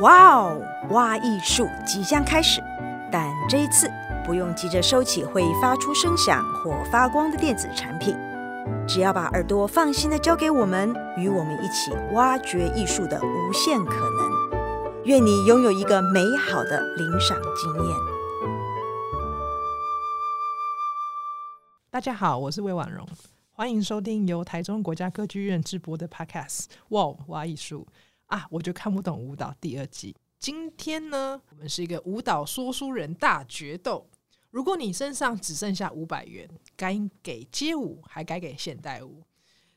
哇哦，挖艺术即将开始，但这一次不用急着收起会发出声响或发光的电子产品，只要把耳朵放心的交给我们，与我们一起挖掘艺术的无限可能。愿你拥有一个美好的聆赏经验。大家好，我是魏婉容，欢迎收听由台中国家歌剧院制播的 Podcast《哇哦，挖艺术》。啊，我就看不懂舞蹈第二季。今天呢，我们是一个舞蹈说书人大决斗。如果你身上只剩下五百元，该给街舞还该给现代舞？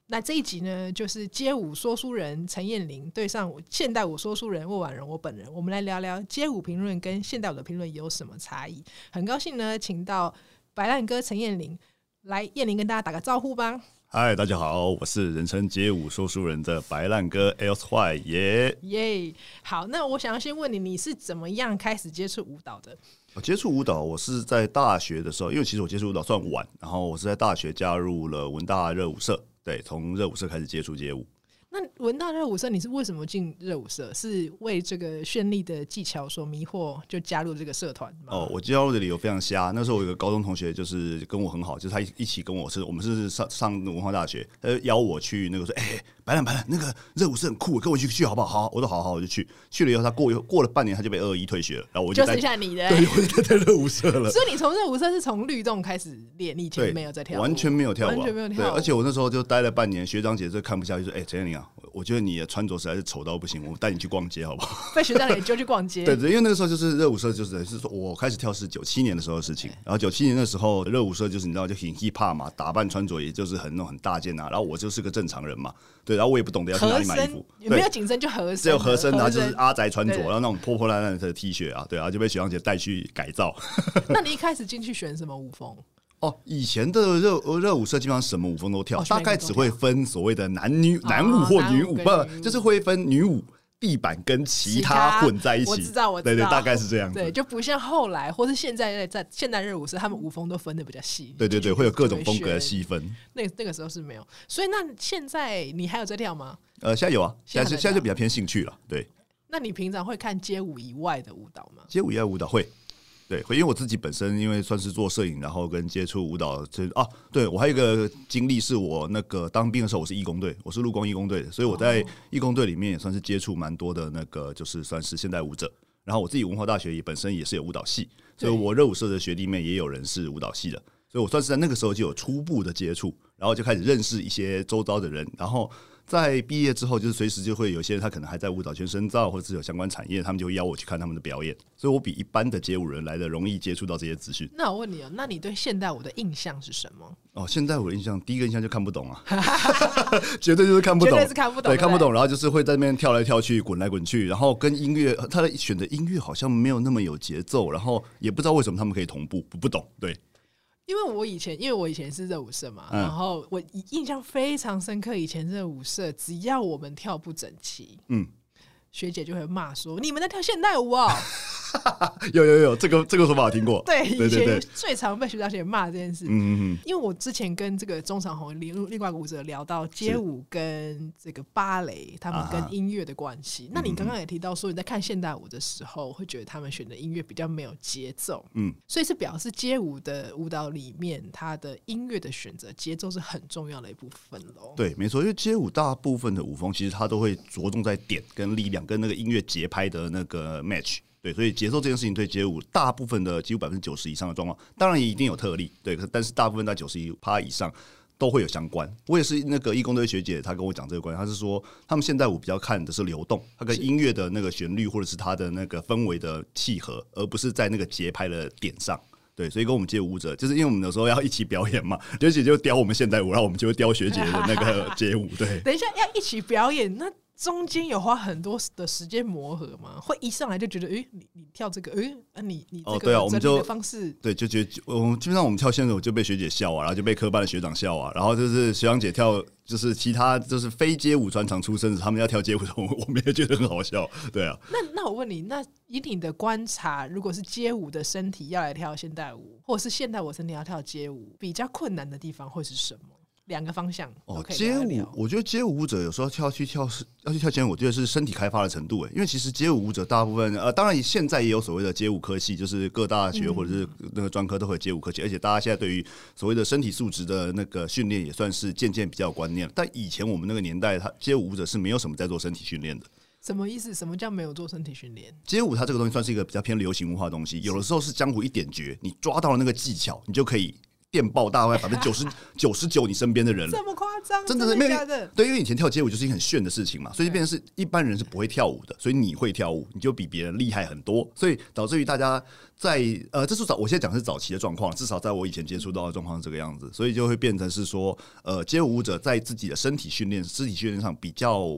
那这一集呢，就是街舞说书人陈彦霖对上现代舞说书人魏婉容，我本人，我们来聊聊街舞评论跟现代舞的评论有什么差异。很高兴呢，请到白烂哥陈彦霖来，彦霖跟大家打个招呼吧。嗨，大家好，我是人称街舞说书人的白烂哥 Elsewhy 耶耶。好，那我想要先问你，你是怎么样开始接触舞蹈的？我接触舞蹈，我是在大学的时候，因为其实我接触舞蹈算晚，然后我是在大学加入了文大热舞社，对，从热舞社开始接触街舞。那文大热舞社，你是为什么进热舞社？是为这个绚丽的技巧所迷惑，就加入这个社团吗？哦，我加入的理由非常瞎。那时候我有个高中同学，就是跟我很好，就是他一起跟我是，我们是上上文化大学，他邀我去那个说，哎、白兰白兰，那个热舞社很酷，跟我一起去好不好？好，我说好好，我就去。去了以后，他过过了半年，他就被二一退学了，然后我就，就剩下你的，对，我就在热舞社了。所以你从热舞社是从律动开始练，你以前没有在跳，完全没有跳舞，完全没有跳而且我那时候就待了半年，学长姐就看不下去，说，哎、欸，陈彦霖啊，我觉得你的。穿着实在是丑到不行，我带你去逛街好不好？被学长也揪去逛街。对对，因为那个时候就是热舞社，就是是说我开始跳是九七年的时候的事情。然后九七年的时候，热舞社就是你知道就很 hip hop 嘛，打扮穿着也就是很那种很大件啊。然后我就是个正常人嘛，对，然后我也不懂得要去哪里买衣服，没有紧身就合身，只有合身，然后就是阿宅穿着，然后那种破破烂烂的 T 恤啊，对，然后就被学长姐带去改造。那你一开始进去选什么舞风？哦，以前的热热舞社基本上什么舞风都跳，哦、大概只会分所谓的男女、哦、男舞或女舞，哦、不就是会分女舞、地板跟其他混在一起。我知道，我知道，对对，大概是这样子。对，就不像后来或是现在在现代热舞社，他们舞风都分的比较细。对对对，会有各种风格的细分。那那个时候是没有，所以那现在你还有在跳吗？呃，现在有啊，现在是现在就比较偏兴趣了。对，那你平常会看街舞以外的舞蹈吗？街舞以外舞蹈会。对，因为我自己本身因为算是做摄影，然后跟接触舞蹈，这啊，对我还有一个经历是我那个当兵的时候，我是义工队，我是陆光义工队的，所以我在义工队里面也算是接触蛮多的那个，就是算是现代舞者。然后我自己文化大学也本身也是有舞蹈系，所以我热舞社的学弟妹也有人是舞蹈系的，所以我算是在那个时候就有初步的接触，然后就开始认识一些周遭的人，然后。在毕业之后，就是随时就会有些人，他可能还在舞蹈圈深造，或者是有相关产业，他们就会邀我去看他们的表演，所以我比一般的街舞人来的容易接触到这些资讯。那我问你哦，那你对现代舞的印象是什么？哦，现代舞的印象，第一个印象就看不懂啊 绝对就是看不懂，绝对是看不懂，对，看不懂，然后就是会在那边跳来跳去，滚来滚去，然后跟音乐，他的选的音乐好像没有那么有节奏，然后也不知道为什么他们可以同步，不不懂，对。因为我以前，因为我以前是热舞社嘛，嗯、然后我印象非常深刻。以前热舞社只要我们跳不整齐，嗯，学姐就会骂说：“你们在跳现代舞啊！” 有有有，这个这个说法我听过。对，以前最常被学长姐骂这件事。嗯嗯，因为我之前跟这个钟长红另另外舞者聊到街舞跟这个芭蕾，他们跟音乐的关系。那你刚刚也提到说，你在看现代舞的时候，会觉得他们选的音乐比较没有节奏。嗯，所以是表示街舞的舞蹈里面，它的音乐的选择节奏是很重要的一部分喽。对，没错，因为街舞大部分的舞风其实它都会着重在点跟力量跟那个音乐节拍的那个 match。对，所以节奏这件事情对街舞大部分的几乎百分之九十以上的状况，当然也一定有特例，对，但是大部分在九十一趴以上都会有相关。我也是那个义工队学姐，她跟我讲这个观点，她是说他们现代舞比较看的是流动，它跟音乐的那个旋律或者是它的那个氛围的契合，而不是在那个节拍的点上。对，所以跟我们街舞者，就是因为我们有时候要一起表演嘛，学姐就雕我们现代舞，然后我们就会雕学姐的那个街舞。对，等一下要一起表演那。中间有花很多的时间磨合吗？会一上来就觉得，诶、欸，你你跳这个，诶、欸，啊，你你这个整体的方式，哦、对、啊，我们就对就觉得，我们基本上我们跳现代舞就被学姐笑啊，然后就被科班的学长笑啊，然后就是学长姐跳，就是其他就是非街舞专长出身的，他们要跳街舞的，我们也觉得很好笑，对啊。那那我问你，那以你的观察，如果是街舞的身体要来跳现代舞，或者是现代舞身体要跳街舞，比较困难的地方会是什么？两个方向哦，街舞，我觉得街舞舞者有时候跳去跳是要去跳街舞，我觉得是身体开发的程度诶，因为其实街舞舞者大部分呃，当然现在也有所谓的街舞科系，就是各大学或者是那个专科都会有街舞科系，而且大家现在对于所谓的身体素质的那个训练也算是渐渐比较有观念。但以前我们那个年代，他街舞舞者是没有什么在做身体训练的。什么意思？什么叫没有做身体训练？街舞它这个东西算是一个比较偏流行文化的东西，有的时候是江湖一点绝，你抓到了那个技巧，你就可以。电报大概 百分之九十九十九，你身边的人这么夸张？真的是没有对，因为以前跳街舞就是一个很炫的事情嘛，所以就变成是一般人是不会跳舞的，所以你会跳舞，你就比别人厉害很多，所以导致于大家在呃，这是早，我现在讲的是早期的状况，至少在我以前接触到的状况是这个样子，所以就会变成是说，呃，街舞者在自己的身体训练、肢体训练上比较。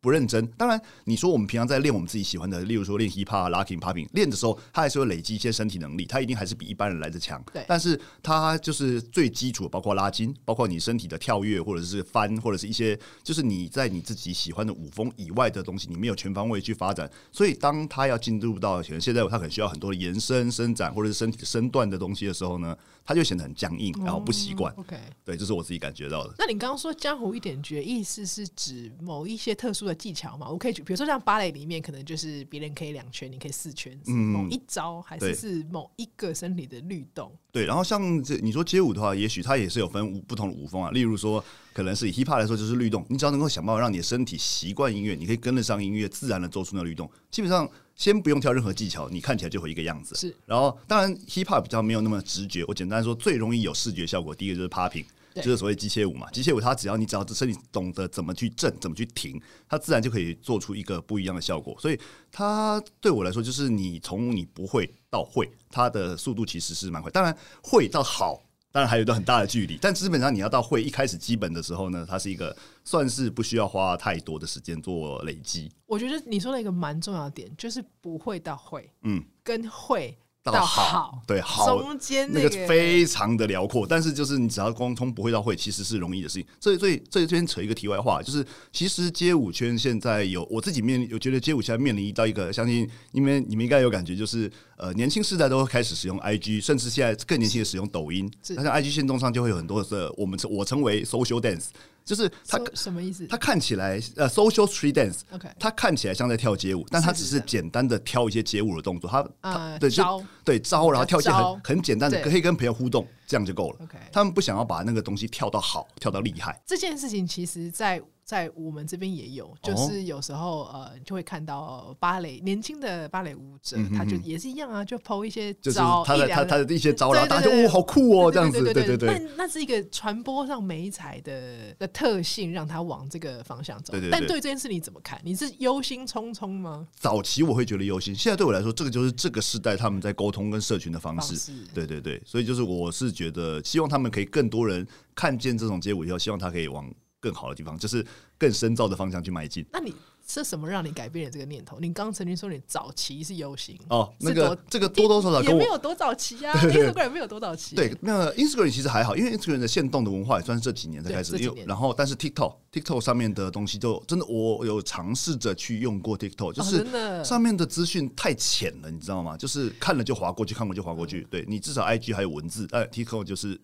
不认真，当然你说我们平常在练我们自己喜欢的，例如说练 hip hop、locking、popping，练的时候他还是会累积一些身体能力，他一定还是比一般人来的强。对，但是他就是最基础的，包括拉筋，包括你身体的跳跃，或者是翻，或者是一些就是你在你自己喜欢的舞风以外的东西，你没有全方位去发展。所以当他要进入到可能现在他可能需要很多的延伸、伸展，或者是身体的身段的东西的时候呢，他就显得很僵硬，然后不习惯。OK，对，这是我自己感觉到的。那你刚刚说江湖一点绝，意思是指某一些特殊的技巧嘛？我可以举，比如说像芭蕾里面，可能就是别人可以两圈，你可以四圈，嗯，某一招还是是某一个身体的律动。对，然后像这你说街舞的话，也许它也是有分舞不同的舞风啊。例如说，可能是以 hip hop 来说，就是律动，你只要能够想办法让你的身体习惯音乐，你可以跟得上音乐，自然的做出那律动。基本上，先不用跳任何技巧，你看起来就会一个样子。是，然后当然 hip hop 比较没有那么直觉。我简单说，最容易有视觉效果，第一个就是 popping。就是所谓机械舞嘛，机械舞它只要你只要身体懂得怎么去震，怎么去停，它自然就可以做出一个不一样的效果。所以它对我来说，就是你从你不会到会，它的速度其实是蛮快。当然会到好，当然还有一段很大的距离。但基本上你要到会一开始基本的时候呢，它是一个算是不需要花太多的时间做累积。我觉得你说了一个蛮重要的点，就是不会到会，嗯，跟会。到好，对好，中间那个非常的辽阔，但是就是你只要沟通不会到会，其实是容易的事情。所以，所以这这边扯一个题外话，就是其实街舞圈现在有我自己面临，我觉得街舞现在面临到一个，相信因为你们应该有感觉，就是呃年轻世代都会开始使用 IG，甚至现在更年轻的使用抖音。那像 IG 线动上就会有很多的，我们我称为 social dance。就是他什么意思？他看起来呃，social street dance，OK，他看起来像在跳街舞，但他只是简单的挑一些街舞的动作。他他对招对招，然后跳一些很很简单的，可以跟朋友互动，这样就够了。OK，他们不想要把那个东西跳到好，跳到厉害。这件事情其实，在。在我们这边也有，就是有时候呃，就会看到芭蕾年轻的芭蕾舞者，他就也是一样啊，就 po 一些招，他的他他的一些招，然后大家就哇好酷哦，这样子，对对对。那那是一个传播上美彩的的特性，让他往这个方向走。对对。但对这件事你怎么看？你是忧心忡忡吗？早期我会觉得忧心，现在对我来说，这个就是这个时代他们在沟通跟社群的方式。对对对，所以就是我是觉得，希望他们可以更多人看见这种街舞以后，希望他可以往。更好的地方，就是更深造的方向去迈进。那你是什么让你改变了这个念头？你刚刚曾经说你早期是游行哦，那个这个多多少少也没有多早期啊，Instagram 没有多早期。对，那个 Instagram 其实还好，因为 Instagram 的限动的文化也算是这几年才开始。因为然后，但是 TikTok TikTok 上面的东西就真的，我有尝试着去用过 TikTok，就是上面的资讯太浅了，你知道吗？就是看了就划过去，看过就划过去。对，你至少 IG 还有文字，但 TikTok 就是。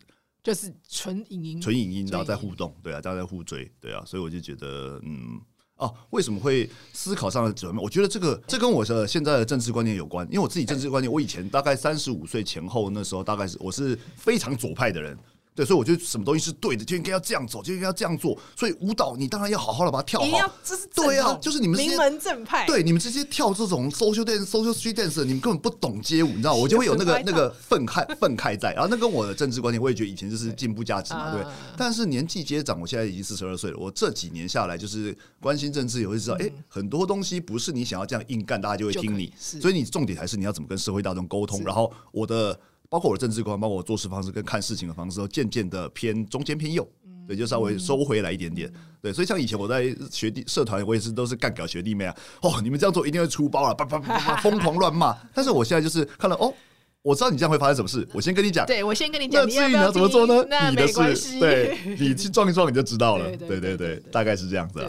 就是纯影音，纯影音，然后再互动，对啊，大家在互追，对啊，所以我就觉得，嗯，哦，为什么会思考上的转变？我觉得这个这跟我的现在的政治观念有关，因为我自己政治观念，我以前大概三十五岁前后那时候，大概是我是非常左派的人。对，所以我觉得什么东西是对的，就应该要这样走，就应该要这样做。所以舞蹈你当然要好好的把它跳好。这是对啊，就是你们名门正派。对，你们这些跳这种 social dance、social street dance，你们根本不懂街舞，你知道？我就会有那个那个愤慨愤慨在。然后那跟我的政治观念，我也觉得以前就是进步价值嘛，对。对，但是年纪接长，我现在已经四十二岁了。我这几年下来，就是关心政治，也会知道，哎、嗯，很多东西不是你想要这样硬干，大家就会听你。所以你重点还是你要怎么跟社会大众沟通。然后我的。包括我的政治观，包括我做事方式跟看事情的方式，都渐渐的偏中间偏右，对，就稍微收回来一点点，对。所以像以前我在学弟社团，我也是都是干搞学弟妹啊，哦，你们这样做一定会出包了，叭叭叭叭，疯狂乱骂。但是我现在就是看了，哦，我知道你这样会发生什么事，我先跟你讲，对，我先跟你讲，那至于你要怎么做呢？你的事，对，你去撞一撞你就知道了，对对对，大概是这样子啊。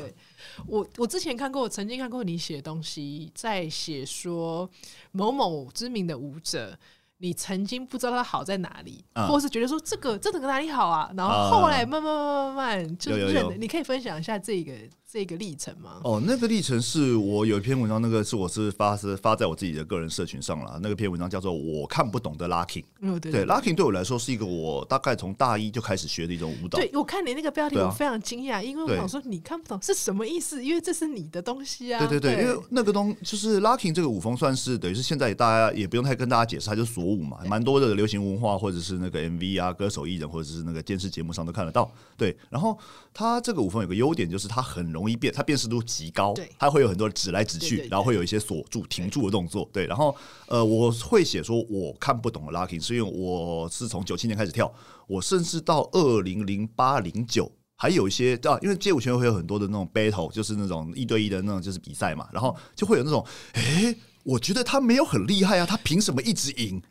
我我之前看过，我曾经看过你写东西，在写说某某知名的舞者。你曾经不知道它好在哪里，嗯、或是觉得说这个这个哪里好啊，然后后来慢慢慢慢慢慢就认。有有有你可以分享一下这个这个历程吗？哦，那个历程是我有一篇文章，那个是我是发是发在我自己的个人社群上了。那个篇文章叫做《我看不懂的 Locking》。嗯，对对，对，Locking 对我来说是一个我大概从大一就开始学的一种舞蹈。对，我看你那个标题，我非常惊讶，啊、因为我想说你看不懂是什么意思，因为这是你的东西啊。对对对，对因为那个东就是 Locking 这个舞风，算是等于是现在大家也不用太跟大家解释，它就是锁舞嘛，蛮多的流行文化或者是那个 MV 啊、歌手艺人或者是那个电视节目上都看得到。对，然后它这个舞风有个优点就是它很容易变，它辨识度极高，对，它会有很多指来指去，然后会有一些锁住、停住的动作，对。然后呃，我会写说我看不懂的 Locking，是因为我是从九七年开始跳，我甚至到二零零八零九还有一些啊，因为街舞圈会有很多的那种 battle，就是那种一对一的那种就是比赛嘛，然后就会有那种，哎、欸，我觉得他没有很厉害啊，他凭什么一直赢？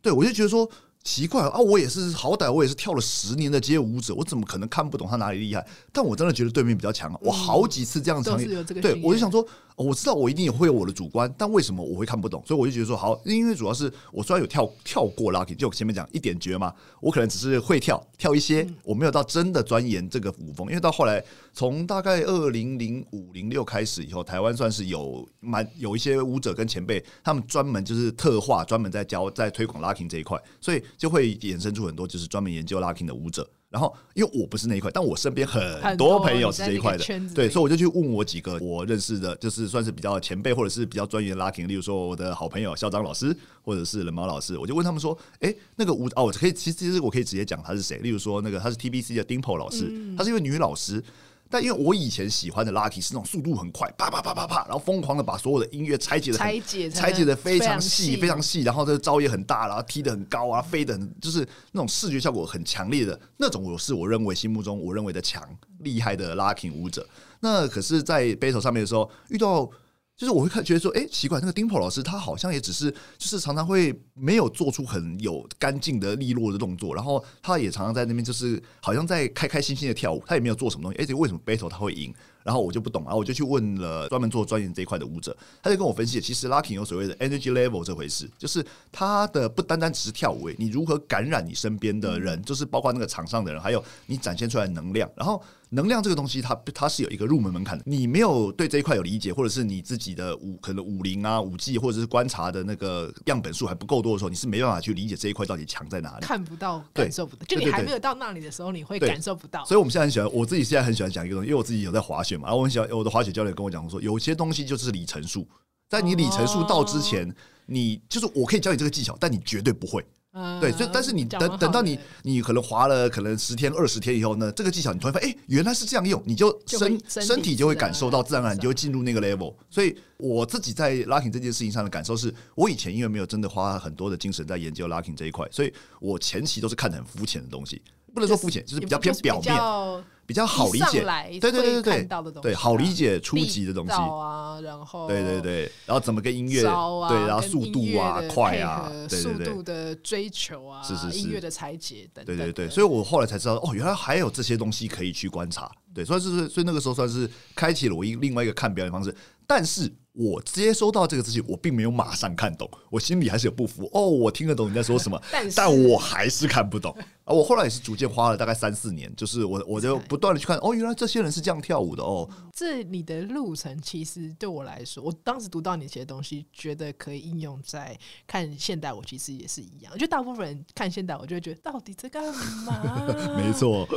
对我就觉得说。奇怪啊！我也是，好歹我也是跳了十年的街舞者，我怎么可能看不懂他哪里厉害？但我真的觉得对面比较强啊！我好几次这样场景，对我就想说。我知道我一定也会有我的主观，但为什么我会看不懂？所以我就觉得说好，因为主要是我虽然有跳跳过 Locking，就我前面讲一点绝嘛，我可能只是会跳跳一些，我没有到真的钻研这个舞风。因为到后来，从大概二零零五零六开始以后，台湾算是有蛮有一些舞者跟前辈，他们专门就是特化，专门在教在推广 Locking 这一块，所以就会衍生出很多就是专门研究 Locking 的舞者。然后，因为我不是那一块，但我身边很多朋友是这一块的，对，所以我就去问我几个我认识的，就是算是比较前辈或者是比较专业的 Locking，例如说我的好朋友校长老师，或者是冷毛老师，我就问他们说，哎，那个舞哦，我可以其实其实我可以直接讲他是谁，例如说那个他是 TBC 的 Dimple 老师，她是一位女老师。但因为我以前喜欢的 Locking 是那种速度很快，啪啪啪啪啪，然后疯狂的把所有的音乐拆解的拆解拆解的非常细非常细，然后这个招也很大，然后踢得很高啊，飞得很就是那种视觉效果很强烈的那种，我是我认为心目中我认为的强厉害的 Locking 舞者。那可是，在 battle 上面的时候遇到。就是我会看觉得说，哎、奇怪，那个 Dimple 老师他好像也只是，就是常常会没有做出很有干净的利落的动作，然后他也常常在那边就是好像在开开心心的跳舞，他也没有做什么东西，哎、欸，这为什么 battle 他会赢？然后我就不懂，然后我就去问了专门做专业这一块的舞者，他就跟我分析，其实 Locking 有所谓的 energy level 这回事，就是他的不单单只是跳舞，你如何感染你身边的人，就是包括那个场上的人，还有你展现出来的能量。然后能量这个东西它，它它是有一个入门门槛的，你没有对这一块有理解，或者是你自己的五可能五零啊、舞技，或者是观察的那个样本数还不够多的时候，你是没办法去理解这一块到底强在哪里，看不到，感受不到。就你还没有到那里的时候，你会感受不到。所以我们现在很喜欢，我自己现在很喜欢讲一个东西，因为我自己有在滑雪嘛，然后我很喜欢我的滑雪教练跟我讲说，有些东西就是里程数，在你里程数到之前，你就是我可以教你这个技巧，但你绝对不会。嗯，对，所以但是你等等到你你可能滑了可能十天二十天以后呢，这个技巧你突然发现，哎，原来是这样用，你就身就身体就会感受到自然而然，你就会进入那个 level。所以我自己在 Locking 这件事情上的感受是，我以前因为没有真的花很多的精神在研究 Locking 这一块，所以我前期都是看得很肤浅的东西，不能说肤浅，就是比较偏表面。比较好理解，对对对对对，对好理解初级的东西。啊，然后对对对，然后怎么跟音乐对，然后速度啊快啊，对对对，速度的追求啊，是是是，音乐的裁剪等等，对对对，所以我后来才知道，哦，原来还有这些东西可以去观察，对，所以是所以那个时候算是开启了我一另外一个看表演方式，但是。我接收到这个资讯，我并没有马上看懂，我心里还是有不服。哦，我听得懂你在说什么，但，但我还是看不懂。啊，我后来也是逐渐花了大概三四年，就是我我就不断的去看，哦，原来这些人是这样跳舞的哦。这你的路程其实对我来说，我当时读到你写的东西，觉得可以应用在看现代舞，其实也是一样。就大部分人看现代舞，就会觉得到底在干嘛？没错。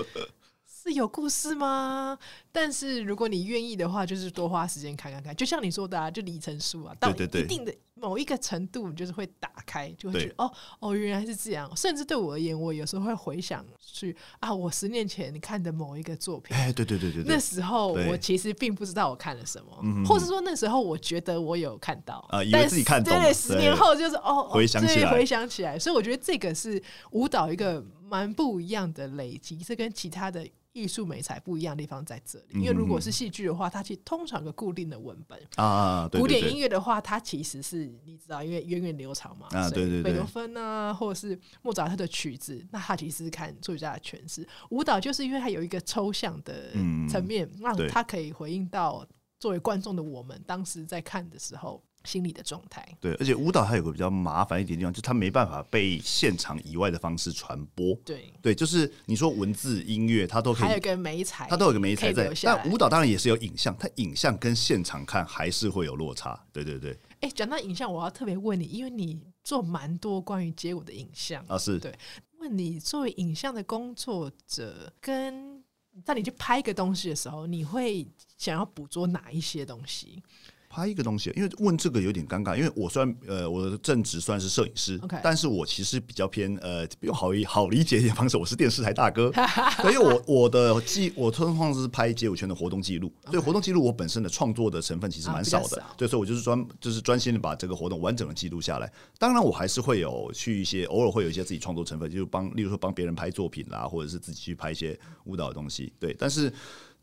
是有故事吗？但是如果你愿意的话，就是多花时间看看看。就像你说的啊，就里程数啊，到一定的某一个程度，你就是会打开，就会觉得哦哦，原来是这样。甚至对我而言，我有时候会回想去啊，我十年前看的某一个作品，哎，对对对对，那时候我其实并不知道我看了什么，或是说那时候我觉得我有看到啊，以为自己看懂。对，十年后就是哦，回想起来，回想起来。所以我觉得这个是舞蹈一个蛮不一样的累积，这跟其他的。艺术美才不一样的地方在这里，因为如果是戏剧的话，它其实通常有个固定的文本啊。古典音乐的话，它其实是你知道，因为源远流长嘛啊。对对对，贝多芬啊，或者是莫扎特的曲子，那他其实是看作曲家的诠释。舞蹈就是因为它有一个抽象的层面，让它可以回应到作为观众的我们当时在看的时候心理的状态。对，而且舞蹈它有个比较麻烦一点地方，就是它没办法被现场以外的方式传播。对对，就是你说文字、音乐，它都可以，还有个美彩，它都有个美彩在。但舞蹈当然也是有影像，它影像跟现场看还是会有落差。对对对。哎，讲到影像，我要特别问你，因为你做蛮多关于街舞的影像啊，是对。问你作为影像的工作者，跟在你去拍一个东西的时候，你会想要捕捉哪一些东西？拍一个东西，因为问这个有点尴尬，因为我虽然呃我的正职算是摄影师，Okay. 但是我其实比较偏呃用好好理解一点方式，我是电视台大哥，所以我我的记我通常是拍街舞圈的活动记录，所以活动记录我本身的创作的成分其实蛮少的，啊、少对，所以我就是专就是专心的把这个活动完整的记录下来。当然我还是会有去一些偶尔会有一些自己创作成分，就是帮例如说帮别人拍作品啦，或者是自己去拍一些舞蹈的东西，对，但是。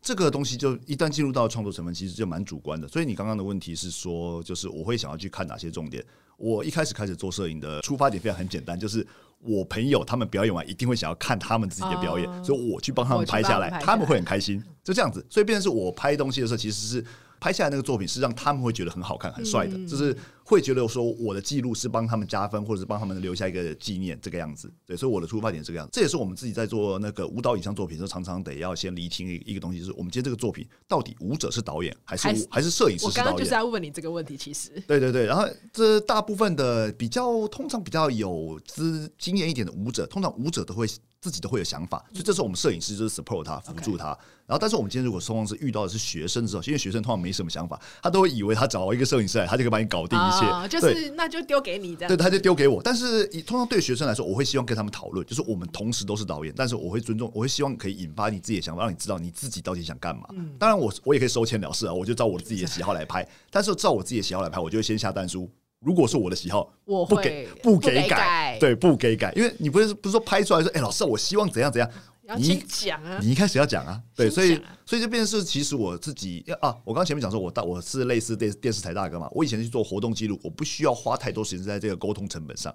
这个东西就一旦进入到创作成分，其实就蛮主观的。所以你刚刚的问题是说，就是我会想要去看哪些重点？我一开始开始做摄影的出发点非常很简单，就是我朋友他们表演完一定会想要看他们自己的表演，所以我去帮他们拍下来，他们会很开心。就这样子，所以变成是我拍东西的时候，其实是。拍下来那个作品是让他们会觉得很好看、很帅的，就是会觉得说我的记录是帮他们加分，或者是帮他们留下一个纪念这个样子。对，所以我的出发点是这个样子。这也是我们自己在做那个舞蹈影像作品的时候，常常得要先厘清一个东西，就是我们今天这个作品到底舞者是导演还是还是摄影师？我刚刚就是在问你这个问题，其实对对对。然后这大部分的比较通常比较有资经验一点的舞者，通常舞者都会。自己都会有想法，所以这时候我们摄影师就是 support 他，辅助他。然后，但是我们今天如果双方是遇到的是学生的时候，因为学生通常没什么想法，他都会以为他找一个摄影师来，他就可以帮你搞定一切。哦、就是那就丢给你这样。对，他就丢给我。但是通常对学生来说，我会希望跟他们讨论，就是我们同时都是导演，但是我会尊重，我会希望可以引发你自己的想法，让你知道你自己到底想干嘛。嗯、当然我，我我也可以收钱了事啊，我就照我自己的喜好来拍。但是照我自己的喜好来拍，我就会先下单书。如果是我的喜好，我不给不给改，对，不给改，因为你不是不是说拍出来说，哎、欸，老师，我希望怎样怎样，你讲啊，你一开始要讲啊，对，所以所以就变成是，其实我自己啊，我刚刚前面讲说，我大我是类似电电视台大哥嘛，我以前去做活动记录，我不需要花太多时间在这个沟通成本上，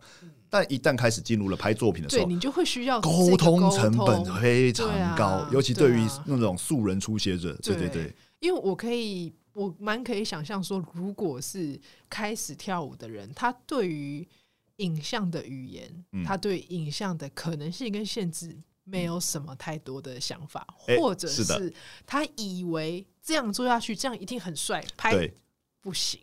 但一旦开始进入了拍作品的时候，你就会需要沟通成本非常高，啊、尤其对于那种素人初学者，对对。对，因为我可以。我蛮可以想象说，如果是开始跳舞的人，他对于影像的语言，嗯、他对影像的可能性跟限制，没有什么太多的想法，嗯、或者是他以为这样做下去，这样一定很帅，拍不行。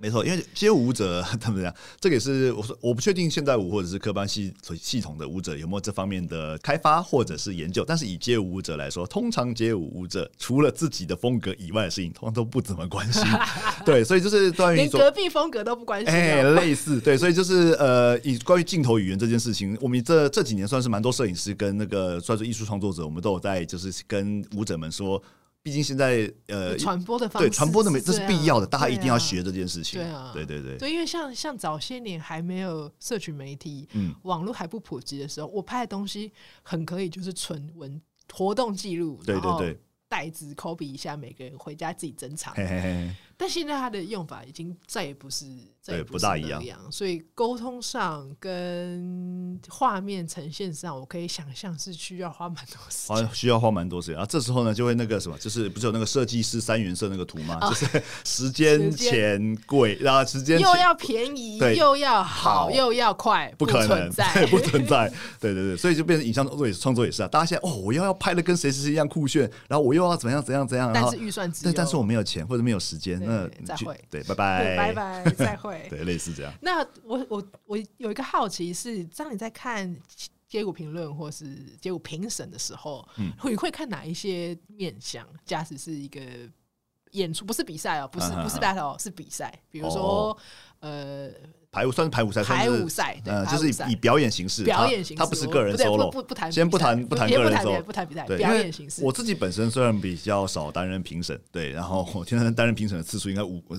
没错，因为街舞舞者他们这样，这个也是我说我不确定现代舞或者是科班系系统的舞者有没有这方面的开发或者是研究。但是以街舞舞者来说，通常街舞舞者除了自己的风格以外的事情，通常都不怎么关心。对，所以就是关于连隔壁风格都不关心。哎，类似对，所以就是呃，以关于镜头语言这件事情，我们这这几年算是蛮多摄影师跟那个算是艺术创作者，我们都有在就是跟舞者们说。毕竟现在呃，传播的方式对传播的没这是必要的，大家一定要学这件事情。对啊，对对对。对，因为像像早些年还没有社群媒体，嗯，网络还不普及的时候，我拍的东西很可以就是纯文活动记录，对对对，袋子 copy 一下，每个人回家自己珍藏。嘿嘿嘿。但现在它的用法已经再也不是，再也不，不大一样，所以沟通上跟画面呈现上，我可以想象是需要花蛮多时间，需要花蛮多时间。啊，这时候呢，就会那个什么，就是不是有那个设计师三原色那个图吗？哦、就是时间、钱、贵，然后时间又要便宜，对又要好，又要快，不可能，不存在，不存在。对对对，所以就变成影像创作也是创作也是啊。大家现在哦，我又要拍的跟谁谁谁一样酷炫，然后我又要怎样怎样怎样，但是预算只有，但是我没有钱或者没有时间。那再会，对，拜拜，拜拜，再会，对，类似这样。那我我我有一个好奇是，当你在看街舞评论或是街舞评审的时候，嗯，你会看哪一些面向？假使是一个演出，不是比赛哦，不是不是 battle，是比赛。比如说，呃，排舞算是排舞赛，排舞赛，呃，就是以表演形式，表演形式，它不是个人 solo，不不谈，先不谈不谈个人 solo，不谈比赛，表演形式。我自己本身虽然比较少担任评审，对，然后我现在担任评审的次数应该五五。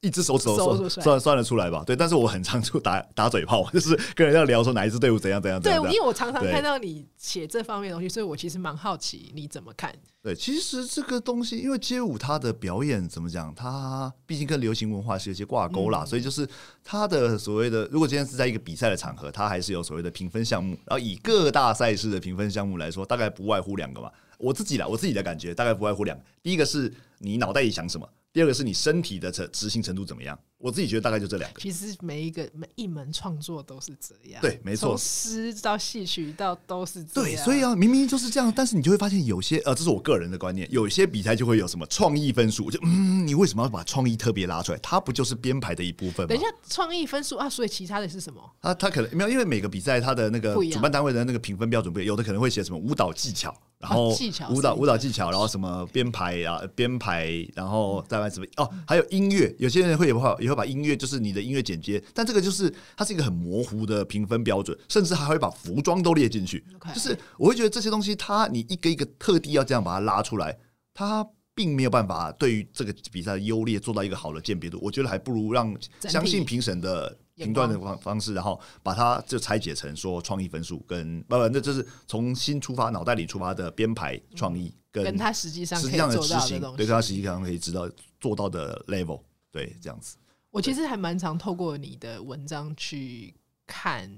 一只手指头算算算得出来吧？对，但是我很常就打 打嘴炮，就是跟人家聊说哪一支队伍怎样怎样。对，因为我常常看到你写这方面的东西，所以我其实蛮好奇你怎么看。对，其实这个东西，因为街舞它的表演怎么讲，它毕竟跟流行文化是有些挂钩啦，所以就是它的所谓的，如果今天是在一个比赛的场合，它还是有所谓的评分项目。然后以各大赛事的评分项目来说，大概不外乎两个嘛。我自己啦，我自己的感觉大概不外乎两个，第一个是你脑袋里想什么。第二个是你身体的执执行程度怎么样？我自己觉得大概就这两个。其实每一个每一门创作都是这样，对，没错，从诗到戏曲到都是这样。对，所以啊，明明就是这样，但是你就会发现有些呃，这是我个人的观念，有些比赛就会有什么创意分数，就嗯，你为什么要把创意特别拉出来？它不就是编排的一部分吗？等一下，创意分数啊，所以其他的是什么？啊，他可能没有，因为每个比赛它的那个主办单位的那个评分标准不一样，有的可能会写什么舞蹈技巧。然后舞蹈舞蹈技巧，然后什么编排啊编排，然后再来什么哦，还有音乐，有些人会也会也会把音乐就是你的音乐剪接，但这个就是它是一个很模糊的评分标准，甚至还会把服装都列进去。就是我会觉得这些东西，它你一个一个特地要这样把它拉出来，它并没有办法对于这个比赛的优劣做到一个好的鉴别度。我觉得还不如让相信评审的。评断的方方式，然后把它就拆解成说创意分数跟不不，那就是从新出发脑袋里出发的编排创意跟跟他实际上实际上的执行，对他实际上可以知道做到的 level，对这样子。我其实还蛮常透过你的文章去看。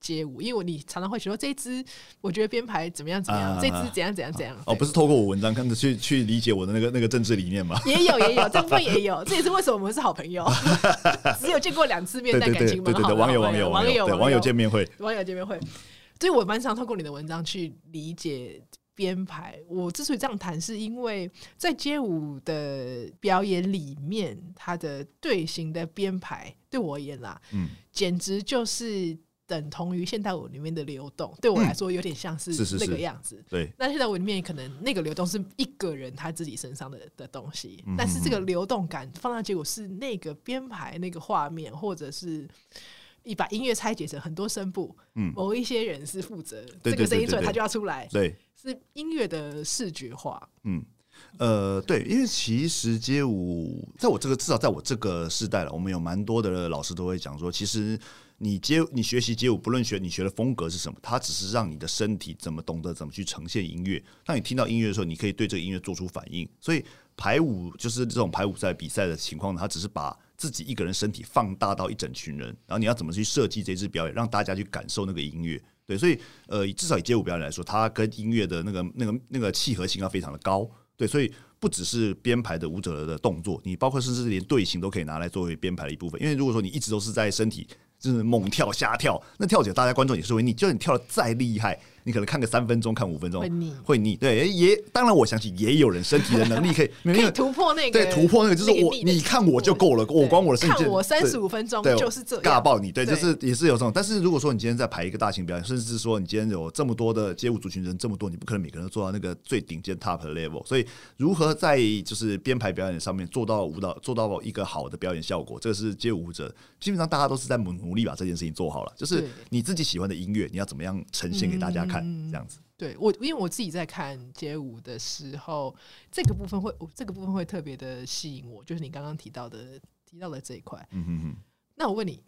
街舞，因为我你常常会说这一支，我觉得编排怎么样怎么样，啊、这支怎样怎样怎样。哦，不是透过我文章看着去去理解我的那个那个政治理念嘛？也有也有，这部分也有，这也是为什么我们是好朋友。只有见过两次面，但感情蛮好的。对对对，网友网友网友网友见面会，网友见面会。所以我蛮常透过你的文章去理解编排。我之所以这样谈，是因为在街舞的表演里面，它的队形的编排对我而言啦，嗯，简直就是。等同于现代舞里面的流动，对我来说有点像是那个样子。对，那现代舞里面可能那个流动是一个人他自己身上的的东西，但是这个流动感放到结果是那个编排那个画面，或者是你把音乐拆解成很多声部，嗯，某一些人是负责这个声音出来，他就要出来，对，是音乐的视觉化。嗯，呃，对，因为其实街舞在我这个至少在我这个时代了，我们有蛮多的老师都会讲说，其实。你街你学习街舞，不论学你学的风格是什么，它只是让你的身体怎么懂得怎么去呈现音乐。当你听到音乐的时候，你可以对这个音乐做出反应。所以排舞就是这种排舞赛比赛的情况，它只是把自己一个人身体放大到一整群人，然后你要怎么去设计这支表演，让大家去感受那个音乐。对，所以呃，至少以街舞表演来说，它跟音乐的那个那个那个契合性要非常的高。对，所以不只是编排的舞者的动作，你包括甚至连队形都可以拿来作为编排的一部分。因为如果说你一直都是在身体就是猛跳瞎跳，那跳起来大家观众也是会腻。就算你跳得再厉害。你可能看个三分钟，看五分钟会腻，会腻。对，也当然，我相信也有人身体的能力可以 可以突破那个，对，突破那个就是我，你看我就够了，我光我的身体看我三十五分钟就是这样尬爆你，对，就是也是有这种。但是如果说你今天在排一个大型表演，甚至是说你今天有这么多的街舞族群人这么多，你不可能每个人都做到那个最顶尖 top 的 level。所以如何在就是编排表演上面做到舞蹈，做到一个好的表演效果，这个是街舞者基本上大家都是在努努力把这件事情做好了。就是你自己喜欢的音乐，你要怎么样呈现给大家看，这样子。对我，因为我自己在看街舞的时候，这个部分会，这个部分会特别的吸引我，就是你刚刚提到的提到的这一块。嗯嗯嗯。那我问你，